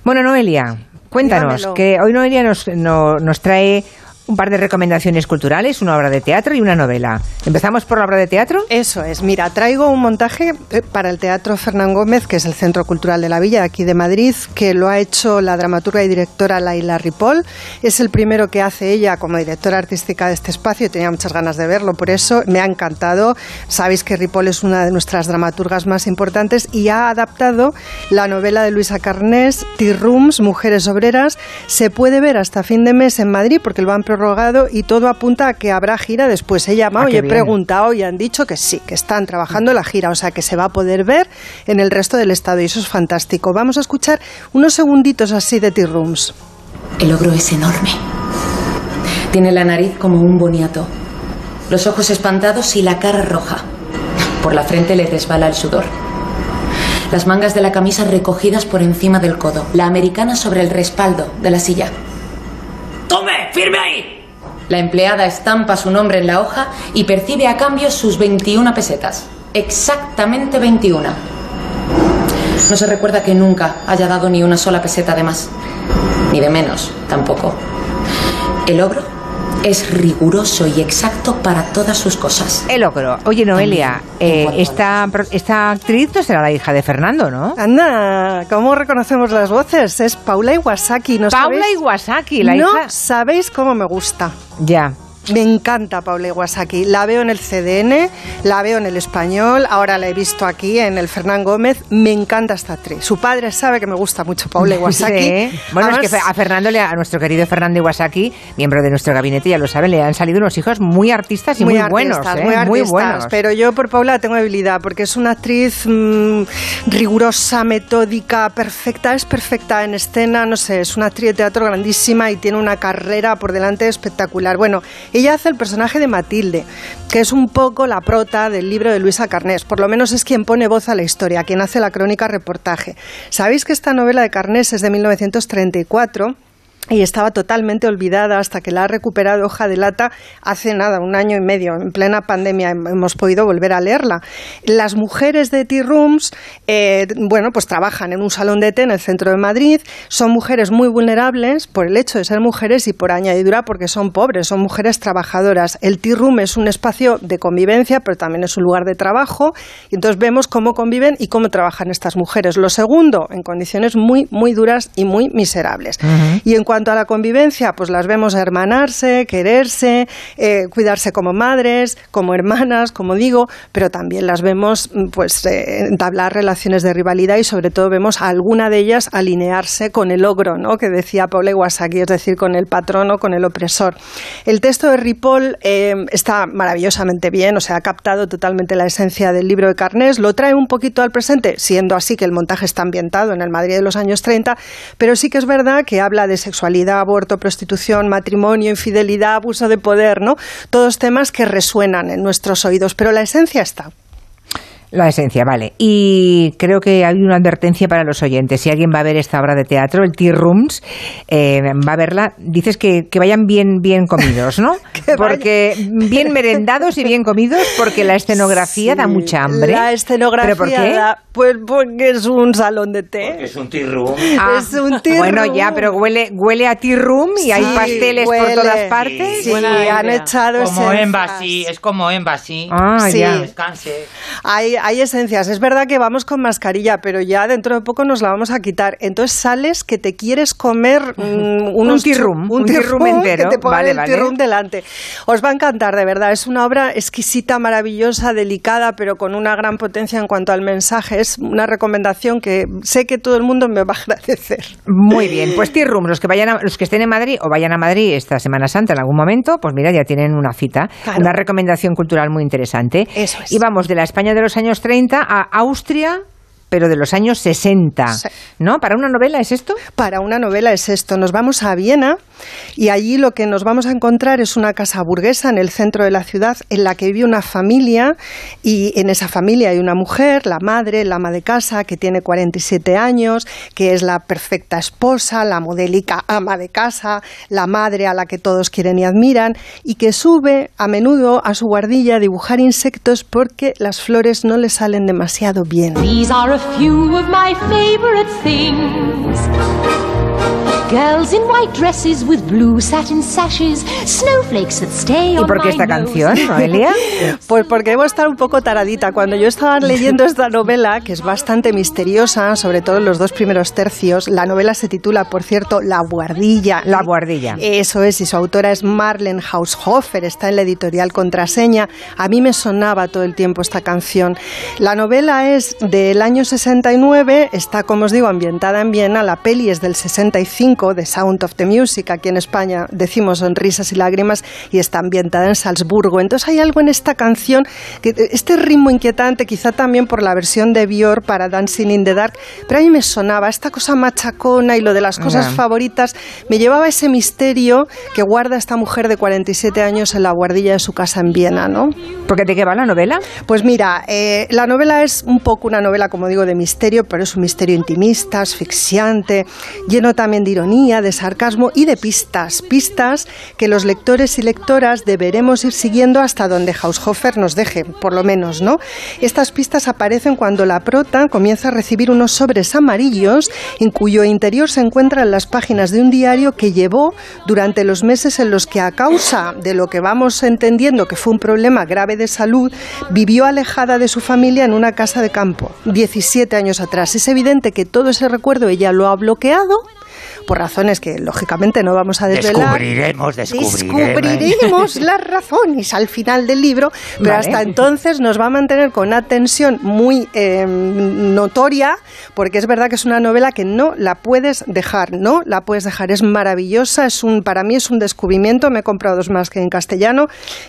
Bueno, Noelia, cuéntanos, Dígamelo. que hoy Noelia nos, no- nos trae un par de recomendaciones culturales, una obra de teatro y una novela. ¿Empezamos por la obra de teatro? Eso es, mira, traigo un montaje eh, para el Teatro Fernán Gómez, que es el Centro Cultural de la Villa, aquí de Madrid, que lo ha hecho la dramaturga y directora Laila Ripoll. Es el primero que hace ella como directora artística de este espacio tenía muchas ganas de verlo, por eso me ha encantado. Sabéis que Ripoll es una de nuestras dramaturgas más importantes y ha adaptado la novela de Luisa Carnés, Tea Rooms, Mujeres Obreras. Se puede ver hasta fin de mes en Madrid porque lo han prorrogado y todo apunta a que habrá gira después. He llamado Ah, y he bien. preguntado y han dicho que sí, que están trabajando la gira, o sea que se va a poder ver en el resto del estado y eso es fantástico. Vamos a escuchar unos segunditos así de Tea Rooms. El ogro es enorme. Tiene la nariz como un boniato, los ojos espantados y la cara roja. Por la frente le desbala el sudor. Las mangas de la camisa recogidas por encima del codo, la americana sobre el respaldo de la silla. ¡Tome! ¡Firme ahí! La empleada estampa su nombre en la hoja y percibe a cambio sus 21 pesetas. Exactamente 21. No se recuerda que nunca haya dado ni una sola peseta de más. Ni de menos, tampoco. El es riguroso y exacto para todas sus cosas. El ogro. Oye, Noelia, eh, esta, esta actriz no será la hija de Fernando, ¿no? Anda, ¿cómo reconocemos las voces? Es Paula Iwasaki. ¿no Paula sabéis? Iwasaki, la no hija. sabéis cómo me gusta. Ya. Me encanta Paula Iwasaki. La veo en el CDN, la veo en el español, ahora la he visto aquí en el Fernán Gómez. Me encanta esta actriz. Su padre sabe que me gusta mucho Paula [laughs] Iwasaki. Sí. Bueno, es que a Fernando, le- a nuestro querido Fernando Iwasaki, miembro de nuestro gabinete, ya lo saben, le han salido unos hijos muy artistas y muy, buenos, artistas, ¿eh? muy, muy artistas, buenos. Pero yo por Paula tengo debilidad porque es una actriz mm, rigurosa, metódica, perfecta. Es perfecta en escena, no sé, es una actriz de teatro grandísima y tiene una carrera por delante espectacular. Bueno, ella hace el personaje de Matilde, que es un poco la prota del libro de Luisa Carnés. Por lo menos es quien pone voz a la historia, quien hace la crónica reportaje. ¿Sabéis que esta novela de Carnés es de 1934? Y estaba totalmente olvidada hasta que la ha recuperado Hoja de Lata hace nada, un año y medio. En plena pandemia hemos podido volver a leerla. Las mujeres de Tea Rooms, eh, bueno, pues trabajan en un salón de té en el centro de Madrid. Son mujeres muy vulnerables por el hecho de ser mujeres y por añadidura porque son pobres, son mujeres trabajadoras. El Tea Room es un espacio de convivencia, pero también es un lugar de trabajo. Y entonces vemos cómo conviven y cómo trabajan estas mujeres. Lo segundo, en condiciones muy, muy duras y muy miserables. Y en cuanto a la convivencia, pues las vemos hermanarse, quererse, eh, cuidarse como madres, como hermanas, como digo, pero también las vemos mm, pues eh, entablar relaciones de rivalidad y sobre todo vemos a alguna de ellas alinearse con el ogro, ¿no? que decía Paul Iwasaki, es decir, con el patrono, con el opresor. El texto de Ripoll eh, está maravillosamente bien, o sea, ha captado totalmente la esencia del libro de Carnés, lo trae un poquito al presente, siendo así que el montaje está ambientado en el Madrid de los años 30, pero sí que es verdad que habla de sexualidad, aborto, prostitución, matrimonio, infidelidad, abuso de poder, ¿no? Todos temas que resuenan en nuestros oídos, pero la esencia está. La esencia, vale. Y creo que hay una advertencia para los oyentes. Si alguien va a ver esta obra de teatro, el Tea Rooms, eh, va a verla, dices que, que vayan bien, bien comidos, ¿no? [laughs] porque bien merendados y bien comidos, porque la escenografía da mucha hambre. La escenografía ¿Pero por qué? da- pues porque es un salón de té. Es un tea room. Ah, es un tea bueno, room. ya, pero huele, huele a tea room y hay pasteles por todas partes. Sí, han echado Como esencias. Embassy, es como Embassy. Ah, Sí. ya. Descanse. Hay, hay esencias. Es verdad que vamos con mascarilla, pero ya dentro de poco nos la vamos a quitar. Entonces sales que te quieres comer [laughs] mm, unos un un tea room room entero. que te Vale, el vale. room delante. Os va a encantar, de verdad. Es una obra exquisita, maravillosa, delicada, pero con una gran potencia en cuanto al mensaje. Es una recomendación que sé que todo el mundo me va a agradecer. Muy bien, pues Room, los que vayan a- los que estén en Madrid o vayan a Madrid esta Semana Santa en algún momento, pues mira, ya tienen una cita, Claro. una recomendación cultural muy interesante. Eso es. Y vamos de la España de los años 30 a Austria, pero de los años 60, Sí. ¿no? ¿Para una novela es esto? Para una novela es esto. Nos vamos a Viena y allí lo que nos vamos a encontrar es una casa burguesa en el centro de la ciudad en la que vive una familia y en esa familia hay una mujer, la madre, la ama de casa, que tiene 47 años, que es la perfecta esposa, la modélica ama de casa, la madre a la que todos quieren y admiran y que sube a menudo a su guardilla a dibujar insectos porque las flores no le salen demasiado bien. These are a few of my favorite things. Girls in white dresses with blue satin sashes, snowflakes that stay ¿Y on por qué my esta nose. canción, [laughs] Noelia? Pues porque debo estar un poco taradita. Cuando yo estaba leyendo [laughs] esta novela, que es bastante misteriosa, sobre todo en los dos primeros tercios, la novela se titula, por cierto, La Guardilla. La Guardilla. Eso es, y su autora es Marlene Haushofer, está en la editorial Contraseña. A mí me sonaba todo el tiempo esta canción. La novela es del año 69, está, como os digo, ambientada en Viena, la peli es del 65, The Sound of the Music, aquí en España decimos sonrisas y lágrimas, y está ambientada en Salzburgo. Entonces hay algo en esta canción, que este ritmo inquietante, quizá también por la versión de Bior para Dancing in the Dark, pero a mí me sonaba esta cosa machacona y lo de las cosas favoritas, me llevaba ese misterio que guarda esta mujer de 47 años en la guardilla de su casa en Viena, ¿no? ¿Por qué de qué va la novela? Pues mira, eh, la novela es un poco una novela, como digo, de misterio, pero es un misterio intimista, asfixiante, lleno también de ironía, de sarcasmo y de pistas. Pistas que los lectores y lectoras deberemos ir siguiendo hasta donde Haushofer nos deje, por lo menos, ¿no? Estas pistas aparecen cuando la prota comienza a recibir unos sobres amarillos en cuyo interior se encuentran las páginas de un diario que llevó durante los meses en los que a causa de lo que vamos entendiendo que fue un problema grave de salud, vivió alejada de su familia en una casa de campo, 17 años atrás. Es evidente que todo ese recuerdo ella lo ha bloqueado por razones que lógicamente no vamos a desvelar. Descubriremos, descubriremos. Descubriremos [laughs] las razones al final del libro, pero Vale. hasta entonces nos va a mantener con una tensión muy eh, notoria, porque es verdad que es una novela que no la puedes dejar, no la puedes dejar, es maravillosa, es un, para mí es un descubrimiento, me he comprado dos más que en castellano,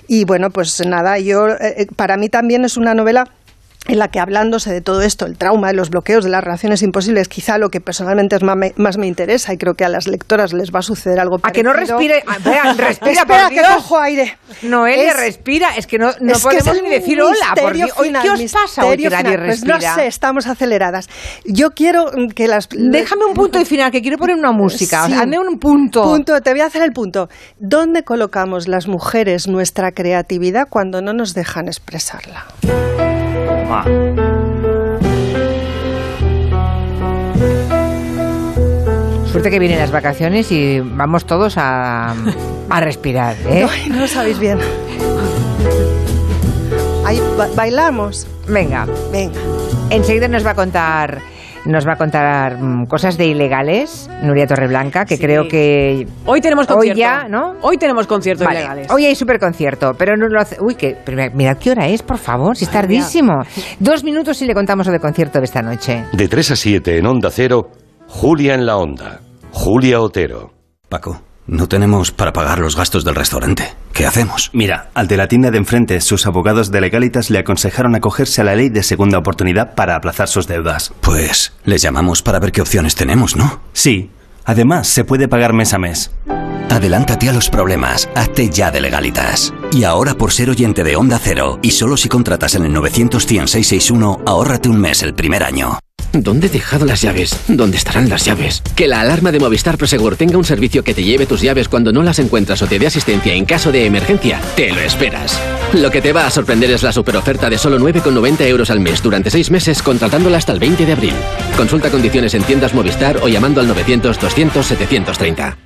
y bueno, pues nada, yo, eh, eh, para mí también es una novela en la que hablándose de todo esto, el trauma, de los bloqueos, de las relaciones imposibles, quizá lo que personalmente es más me, más me interesa y creo que a las lectoras les va a suceder algo A que no parecido. respire. vean, [laughs] respira, Espera, por que cojo aire. Noelia, Es- respira. Es que no, no es que es podemos ni decir hola. Por Dios. Final, ¿Qué os pasa hoy que nadie. Pues no sé, estamos aceleradas. Yo quiero que las... Déjame un punto y final, que quiero poner una música. Sí. Hazme un punto. Punto, te voy a hacer el punto. ¿Dónde colocamos las mujeres nuestra creatividad cuando no nos dejan expresarla? Suerte que vienen las vacaciones y vamos todos a, a respirar. [laughs] ¿eh? No lo sabéis bien. Ahí ba- bailamos. Venga. Venga. Enseguida nos va a contar nos va a contar mm, cosas de ilegales, Nuria Torreblanca, que Sí. creo que Hoy tenemos concierto. Hoy ya, ¿no? Hoy tenemos conciertos Vale, ilegales. Hoy hay super concierto, pero no lo hace. Uy, que mira- mirad qué hora es, por favor, si es tardísimo. Dos minutos y le contamos lo del concierto de esta noche. De 3 a 7 en Onda Cero, Julia en la Onda. Julia Otero. Paco, no tenemos para pagar los gastos del restaurante. ¿Qué hacemos? Mira, al de la tienda de enfrente, sus abogados de legalitas le aconsejaron acogerse a la ley de segunda oportunidad para aplazar sus deudas. Pues les llamamos para ver qué opciones tenemos, ¿no? Sí. Además, se puede pagar mes a mes. Adelántate a los problemas, hazte ya de legalitas. Y ahora por ser oyente de Onda Cero, y solo si contratas en el 900-100-661, ahórrate un mes el primer año. ¿Dónde he dejado las llaves? ¿Dónde estarán las llaves? Que la alarma de Movistar Prosegur tenga un servicio que te lleve tus llaves cuando no las encuentras o te dé asistencia en caso de emergencia, te lo esperas. Lo que te va a sorprender es la superoferta de solo 9,90 euros al mes durante 6 meses contratándola hasta el 20 de abril. Consulta condiciones en tiendas Movistar o llamando al 900-200-730.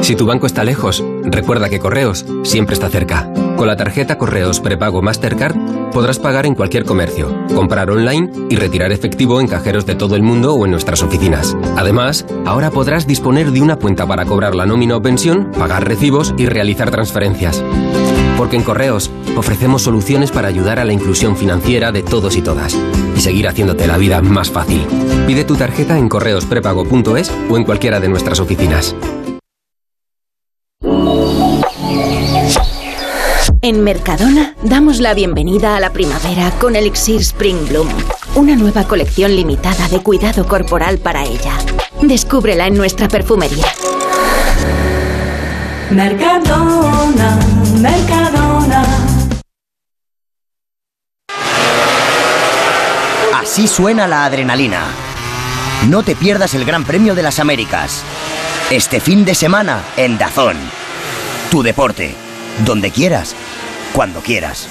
Si tu banco está lejos, recuerda que Correos siempre está cerca. Con la tarjeta Correos Prepago Mastercard podrás pagar en cualquier comercio, comprar online y retirar efectivo en cajeros de todo el mundo o en nuestras oficinas. Además, ahora podrás disponer de una cuenta para cobrar la nómina o pensión, pagar recibos y realizar transferencias. Porque en Correos ofrecemos soluciones para ayudar a la inclusión financiera de todos y todas y seguir haciéndote la vida más fácil. Pide tu tarjeta en correosprepago.es o en cualquiera de nuestras oficinas. En Mercadona damos la bienvenida a la primavera con Elixir Spring Bloom, una nueva colección limitada de cuidado corporal para ella. Descúbrela en nuestra perfumería. Mercadona, Mercadona. Así suena la adrenalina. No te pierdas el Gran Premio de las Américas. Este fin de semana en Dazón. Tu deporte. Donde quieras. Cuando quieras.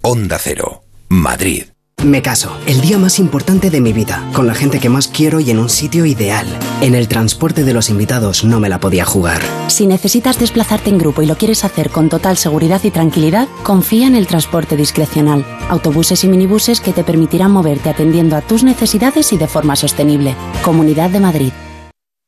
Onda Cero, Madrid. Me caso, el día más importante de mi vida, con la gente que más quiero y en un sitio ideal. En el transporte de los invitados no me la podía jugar. Si necesitas desplazarte en grupo y lo quieres hacer con total seguridad y tranquilidad, confía en el transporte discrecional. Autobuses y minibuses que te permitirán moverte atendiendo a tus necesidades y de forma sostenible. Comunidad de Madrid.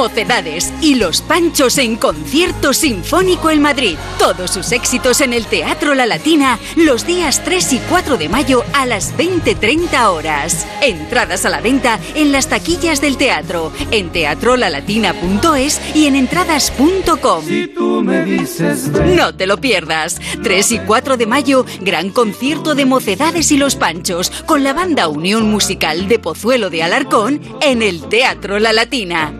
Mocedades y Los Panchos en concierto sinfónico en Madrid. Todos sus éxitos en el Teatro La Latina los días 3 y 4 de mayo a las 20.30 horas. Entradas a la venta en las taquillas del teatro, en teatrolalatina.es y en entradas.com. No te lo pierdas. 3 y 4 de mayo, gran concierto de Mocedades y Los Panchos con la banda Unión Musical de Pozuelo de Alarcón en el Teatro La Latina.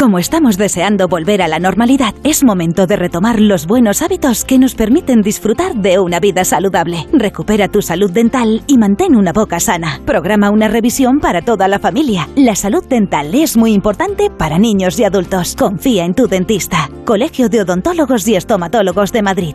Como estamos deseando volver a la normalidad, es momento de retomar los buenos hábitos que nos permiten disfrutar de una vida saludable. Recupera tu salud dental y mantén una boca sana. Programa una revisión para toda la familia. La salud dental es muy importante para niños y adultos. Confía en tu dentista. Colegio de Odontólogos y Estomatólogos de Madrid.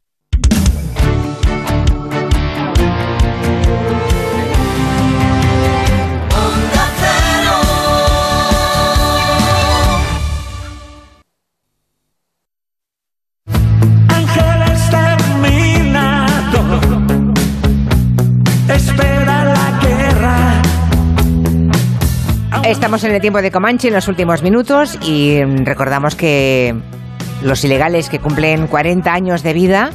Estamos en el tiempo de Comanche en los últimos minutos y recordamos que los ilegales que cumplen 40 años de vida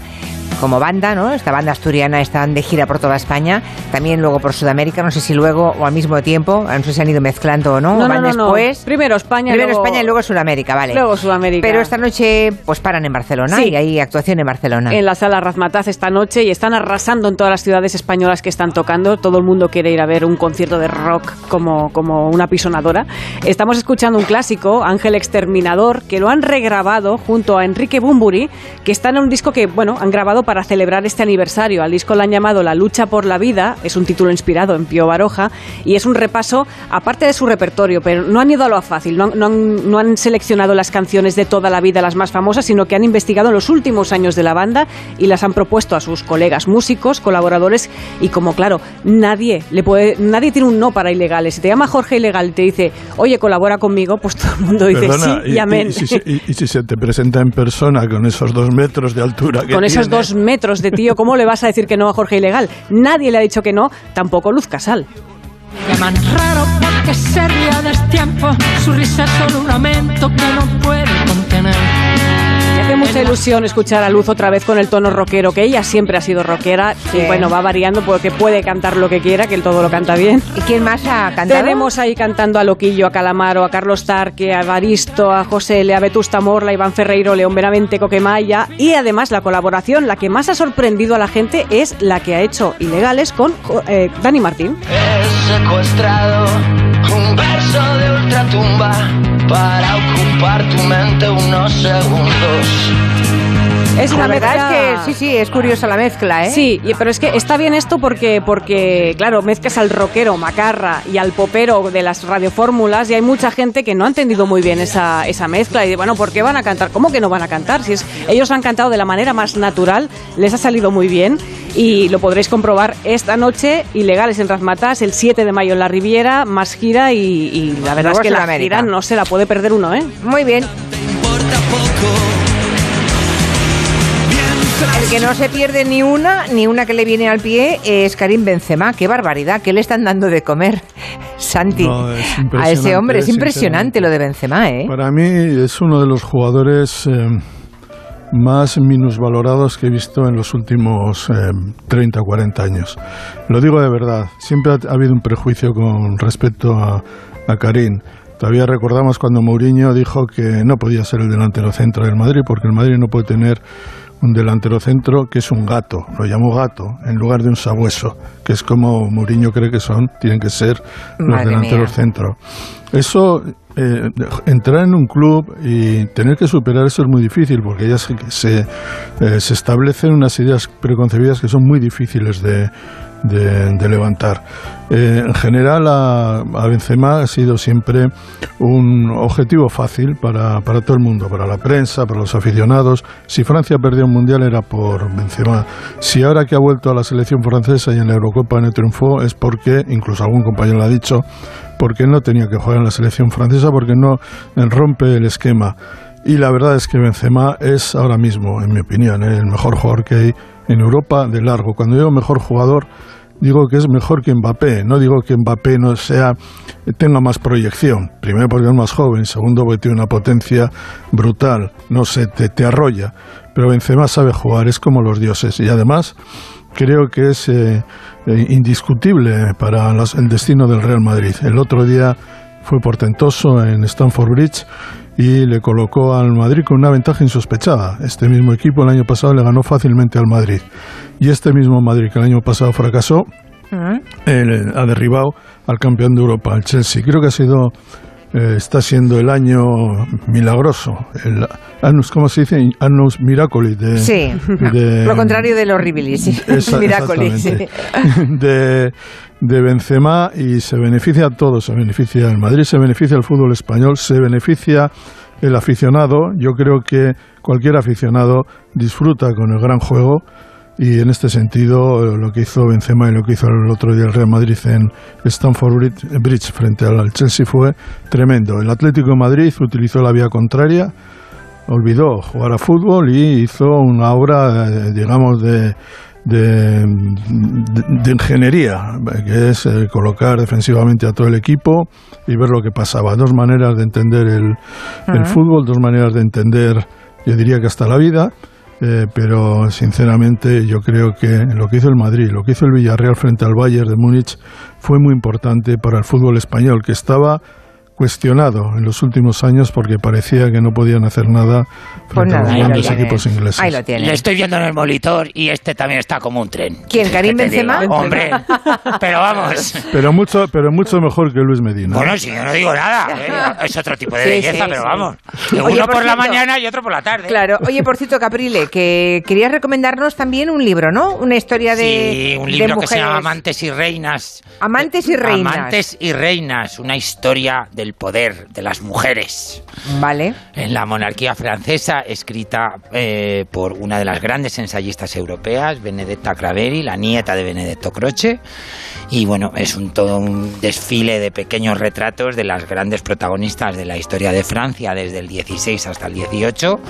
como banda, ¿no? Esta banda asturiana están de gira por toda España, también luego por Sudamérica, no sé si luego o al mismo tiempo, no sé si han ido mezclando o no, No, van no, no. después. Primero España, Primero luego- España y luego Sudamérica, vale. Luego Sudamérica. Pero esta noche pues paran en Barcelona Sí. y hay actuación en Barcelona. en la sala Razmataz esta noche y están arrasando en todas las ciudades españolas que están tocando. Todo el mundo quiere ir a ver un concierto de rock como, como una pisonadora. Estamos escuchando un clásico, Ángel Exterminador, que lo han regrabado junto a Enrique Bumburi, que está en un disco que, bueno, han grabado para celebrar este aniversario. Al disco le han llamado La lucha por la vida, es un título inspirado en Pío Baroja y es un repaso, aparte de su repertorio, pero no han ido a lo fácil, no han, no han- no han seleccionado las canciones de toda la vida, las más famosas, sino que han investigado los últimos años de la banda y las han propuesto a sus colegas músicos, colaboradores y como claro, nadie le puede, nadie tiene un no para ilegales. Si te llama Jorge Ilegal y te dice, oye, colabora conmigo, pues todo el mundo dice Perdona, sí y, amén. si, se- y- y si se te presenta en persona con esos dos metros de altura que Con esos tiene? dos metros de tío, ¿cómo le vas a decir que no a Jorge Ilegal? Nadie le ha dicho que no, tampoco Luz Casal. Mucha ilusión escuchar a Luz otra vez con el tono rockero, que ella siempre ha sido rockera Sí. y bueno, va variando porque puede cantar lo que quiera, que él todo lo canta bien. ¿Y quién más ha cantado? Tenemos ahí cantando a Loquillo, a Calamaro, a Carlos Tarque, a Evaristo, a José L, a Vetusta Morla, a Iván Ferreiro, León Benavente, Coquemaya y además la colaboración, la que más ha sorprendido a la gente es la que ha hecho Ilegales con eh, Dani Martín. He secuestrado un verso de ultratumba para ocupar tu mente unos segundos. Es La una verdad mezcla- es que sí, sí, es curiosa la mezcla, ¿eh? Sí, y- pero es que está bien esto porque, porque, claro, mezclas al rockero macarra y al popero de las radiofórmulas y hay mucha gente que no ha entendido muy bien esa, esa mezcla y bueno, ¿por qué van a cantar? ¿Cómo que no van a cantar? Si es, ellos han cantado de la manera más natural, les ha salido muy bien y lo podréis comprobar esta noche, Ilegales en Razmataz, el 7 de mayo en la Riviera, más gira y, y la verdad Luego es que la Sudamérica. gira no se la puede perder uno, ¿eh? Muy bien. El que no se pierde ni una, ni una que le viene al pie es Karim Benzema. Qué barbaridad, ¿qué le están dando de comer, [laughs] Santi? No, es a ese hombre, es es impresionante lo de Benzema, ¿eh? Para mí es uno de los jugadores eh, más minusvalorados que he visto en los últimos eh, 30 o 40 años. Lo digo de verdad, siempre ha, ha habido un prejuicio con respecto a, a Karim. Todavía recordamos cuando Mourinho dijo que no podía ser el delantero centro del Madrid porque el Madrid no puede tener un delantero centro que es un gato, lo llamó gato, en lugar de un sabueso, que es como Mourinho cree que son, tienen que ser los Madre delanteros mía. centro. Eso, eh, entrar en un club y tener que superar eso es muy difícil porque ya se, se, eh, se establecen unas ideas preconcebidas que son muy difíciles de, de, levantar. Eh, en general, a, a Benzema ha sido siempre un objetivo fácil para, para todo el mundo, para la prensa, para los aficionados. Si Francia perdió un mundial era por Benzema. Si ahora que ha vuelto a la selección francesa y en la Eurocopa no triunfó es porque, incluso algún compañero lo ha dicho, porque no tenía que jugar en la selección francesa, porque no rompe el esquema. Y la verdad es que Benzema es ahora mismo, en mi opinión, el mejor jugador que hay en Europa de largo. Cuando digo mejor jugador, digo que es mejor que Mbappé. No digo que Mbappé no sea tenga más proyección. Primero porque es más joven, segundo porque tiene una potencia brutal. No sé, te, arrolla. Pero Benzema sabe jugar, es como los dioses. Y además creo que es eh, eh, indiscutible para las- el destino del Real Madrid. El otro día fue portentoso en Stamford Bridge y le colocó al Madrid con una ventaja insospechada. Este mismo equipo el año pasado le ganó fácilmente al Madrid. Y este mismo Madrid que el año pasado fracasó, eh, ha derribado al campeón de Europa, al Chelsea. Creo que ha sido, eh, está siendo el año milagroso, el annus, ¿cómo se dice? Annus miracoli de, Sí, de- lo contrario del horribilis, sí. Esa- Miracoli, sí. exactamente. [laughs] de, de Benzema y se beneficia a todos, se beneficia el Madrid, se beneficia el fútbol español, se beneficia el aficionado. Yo creo que cualquier aficionado disfruta con el gran juego y en este sentido eh, lo que hizo Benzema y lo que hizo el otro día el Real Madrid en Stamford Bridge- frente al Chelsea fue tremendo. El Atlético de Madrid utilizó la vía contraria, olvidó jugar a fútbol y hizo una obra, eh, digamos, de, de, ingeniería, que es eh, colocar defensivamente a todo el equipo y ver lo que pasaba. Dos maneras de entender el, el fútbol, dos maneras de entender, yo diría que hasta la vida. Eh, pero sinceramente yo creo que lo que hizo el Madrid, lo que hizo el Villarreal frente al Bayern de Múnich fue muy importante para el fútbol español, que estaba cuestionado en los últimos años porque parecía que no podían hacer nada Pues frente a nada, los ahí lo grandes tiene. equipos ingleses. Ahí lo tiene. Le estoy viendo en el monitor y este también está como un tren. ¿Quién, Karim ¿Qué te Benzema? Hombre, [laughs] pero vamos. Pero mucho, pero mucho mejor que Luis Medina. Bueno, si yo no digo nada, ¿eh? [laughs] es otro tipo de Sí, belleza, sí, pero sí. vamos. Oye, uno por por, la mañana y otro por la tarde. Claro. Oye, por cierto, Caprile, que querías recomendarnos también un libro, ¿no? Una historia de, Sí, un de libro que se llama. Amantes y Reinas. Amantes y reinas. Amantes y Reinas, una historia del poder de las mujeres. Vale. En la monarquía francesa, escrita eh, por una de las grandes ensayistas europeas, Benedetta Craveri, la nieta de Benedetto Croce. Y bueno, es un, todo un desfile de pequeños retratos de las grandes protagonistas de la historia de Francia desde el 16 hasta el 18.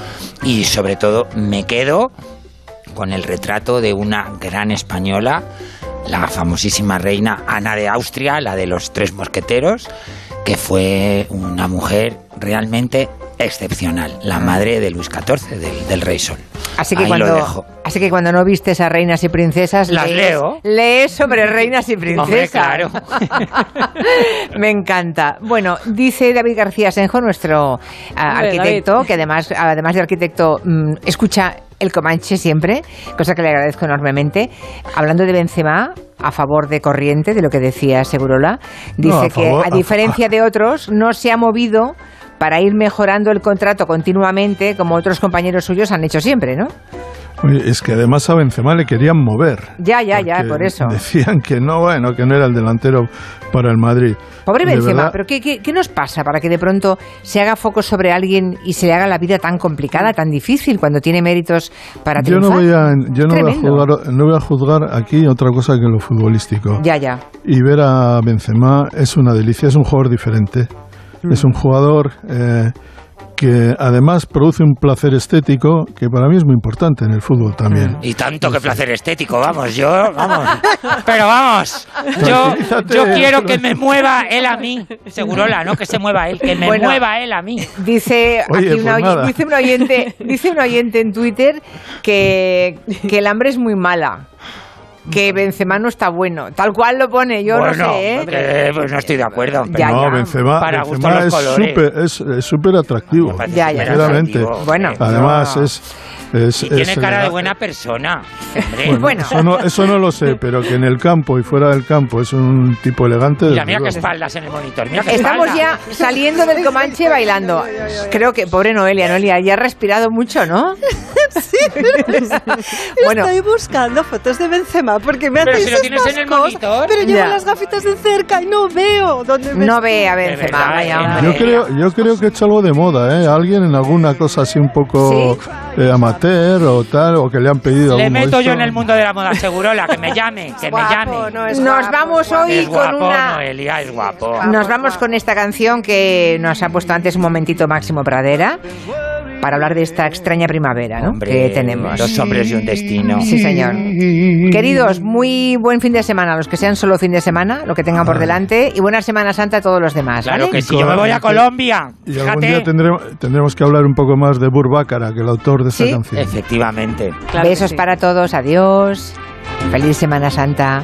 Y sobre todo me quedo con el retrato de una gran española, la famosísima reina Ana de Austria, la de los tres mosqueteros, que fue una mujer realmente excepcional, la madre de Luis XIV, del, del Rey Sol. Así que, Ahí cuando, dejo. así que cuando no vistes a reinas y princesas, Las lees, leo. lees sobre reinas y princesas. Hombre, claro. [laughs] Me encanta. Bueno, dice David García Senjo, nuestro ah, Hombre, arquitecto, David. que además, además de arquitecto, mm, escucha el Comanche siempre, cosa que le agradezco enormemente. Hablando de Benzema, a favor de corriente, de lo que decía Segurola, dice No, a que favor- a- diferencia de otros, no se ha movido para ir mejorando el contrato continuamente, como otros compañeros suyos han hecho siempre, ¿no? Es que además a Benzema le querían mover. Ya, ya, ya, por eso. Decían que no, bueno, que no era el delantero para el Madrid. Pobre De Benzema, verdad, pero ¿qué, qué, qué nos pasa para que de pronto se haga foco sobre alguien y se le haga la vida tan complicada, tan difícil, cuando tiene méritos para yo no triunfar? voy a, yo no voy a, juzgar, no voy a juzgar aquí otra cosa que lo futbolístico. Ya, ya. Y ver a Benzema es una delicia, es un jugador diferente. Mm. Es un jugador eh, que además produce un placer estético que para mí es muy importante en el fútbol también. Y tanto que placer estético, vamos, yo, vamos. [laughs] Pero vamos, yo, yo quiero que me mueva él a mí. Segurola, ¿no? Que se mueva él, que me Bueno. mueva él a mí. Dice, Oye, aquí una pues dice un oyente, dice un oyente en Twitter que, que el hambre es muy mala. Que Benzema no está bueno. Tal cual lo pone, yo bueno, no sé, ¿eh? eh, pues no estoy de acuerdo. Ya, no, ya. Benzema, Para Benzema es súper es, es súper atractivo. Ya, ya. sinceramente. Bueno, Además no. es Es, Y tiene es cara de buena persona. hombre. Bueno, Eso, no, eso no lo sé, pero que en el campo y fuera del campo es un tipo elegante. Mira, mira qué luego. espaldas en el monitor. Mira Estamos espalda. ya saliendo del Comanche bailando. Creo que, pobre Noelia, Noelia, ya ha respirado mucho, ¿no? [laughs] Sí, [laughs] Bueno. Estoy buscando fotos de Benzema porque me Pero hacéis si lo tienes en el monitor. Pero llevo Ya. las gafitas de cerca y no veo dónde me No ve a Benzema, vaya. Yo creo, yo creo que he hecho algo de moda, ¿eh? Alguien en alguna cosa así un poco eh, amateur o tal, o que le han pedido Le meto yo en el mundo de la moda, segurola, que me [laughs] llame, que me llame. Nos vamos hoy es con guapo, una... Noelia, es guapo. Nos vamos con esta canción que nos ha puesto antes un momentito Máximo Pradera para hablar de esta extraña primavera ¿no? Hombre, que tenemos. Dos hombres y un destino. Sí, señor. Queridos, muy buen fin de semana, los que sean solo fin de semana, lo que tengan por delante, y buena Semana Santa a todos los demás. Claro ¿vale? que sí, yo me voy a Colombia. Y algún día tendremos, tendremos que hablar un poco más de Burbácara, que el autor de esta Sí. canción. Efectivamente. Besos para todos, adiós. Feliz Semana Santa.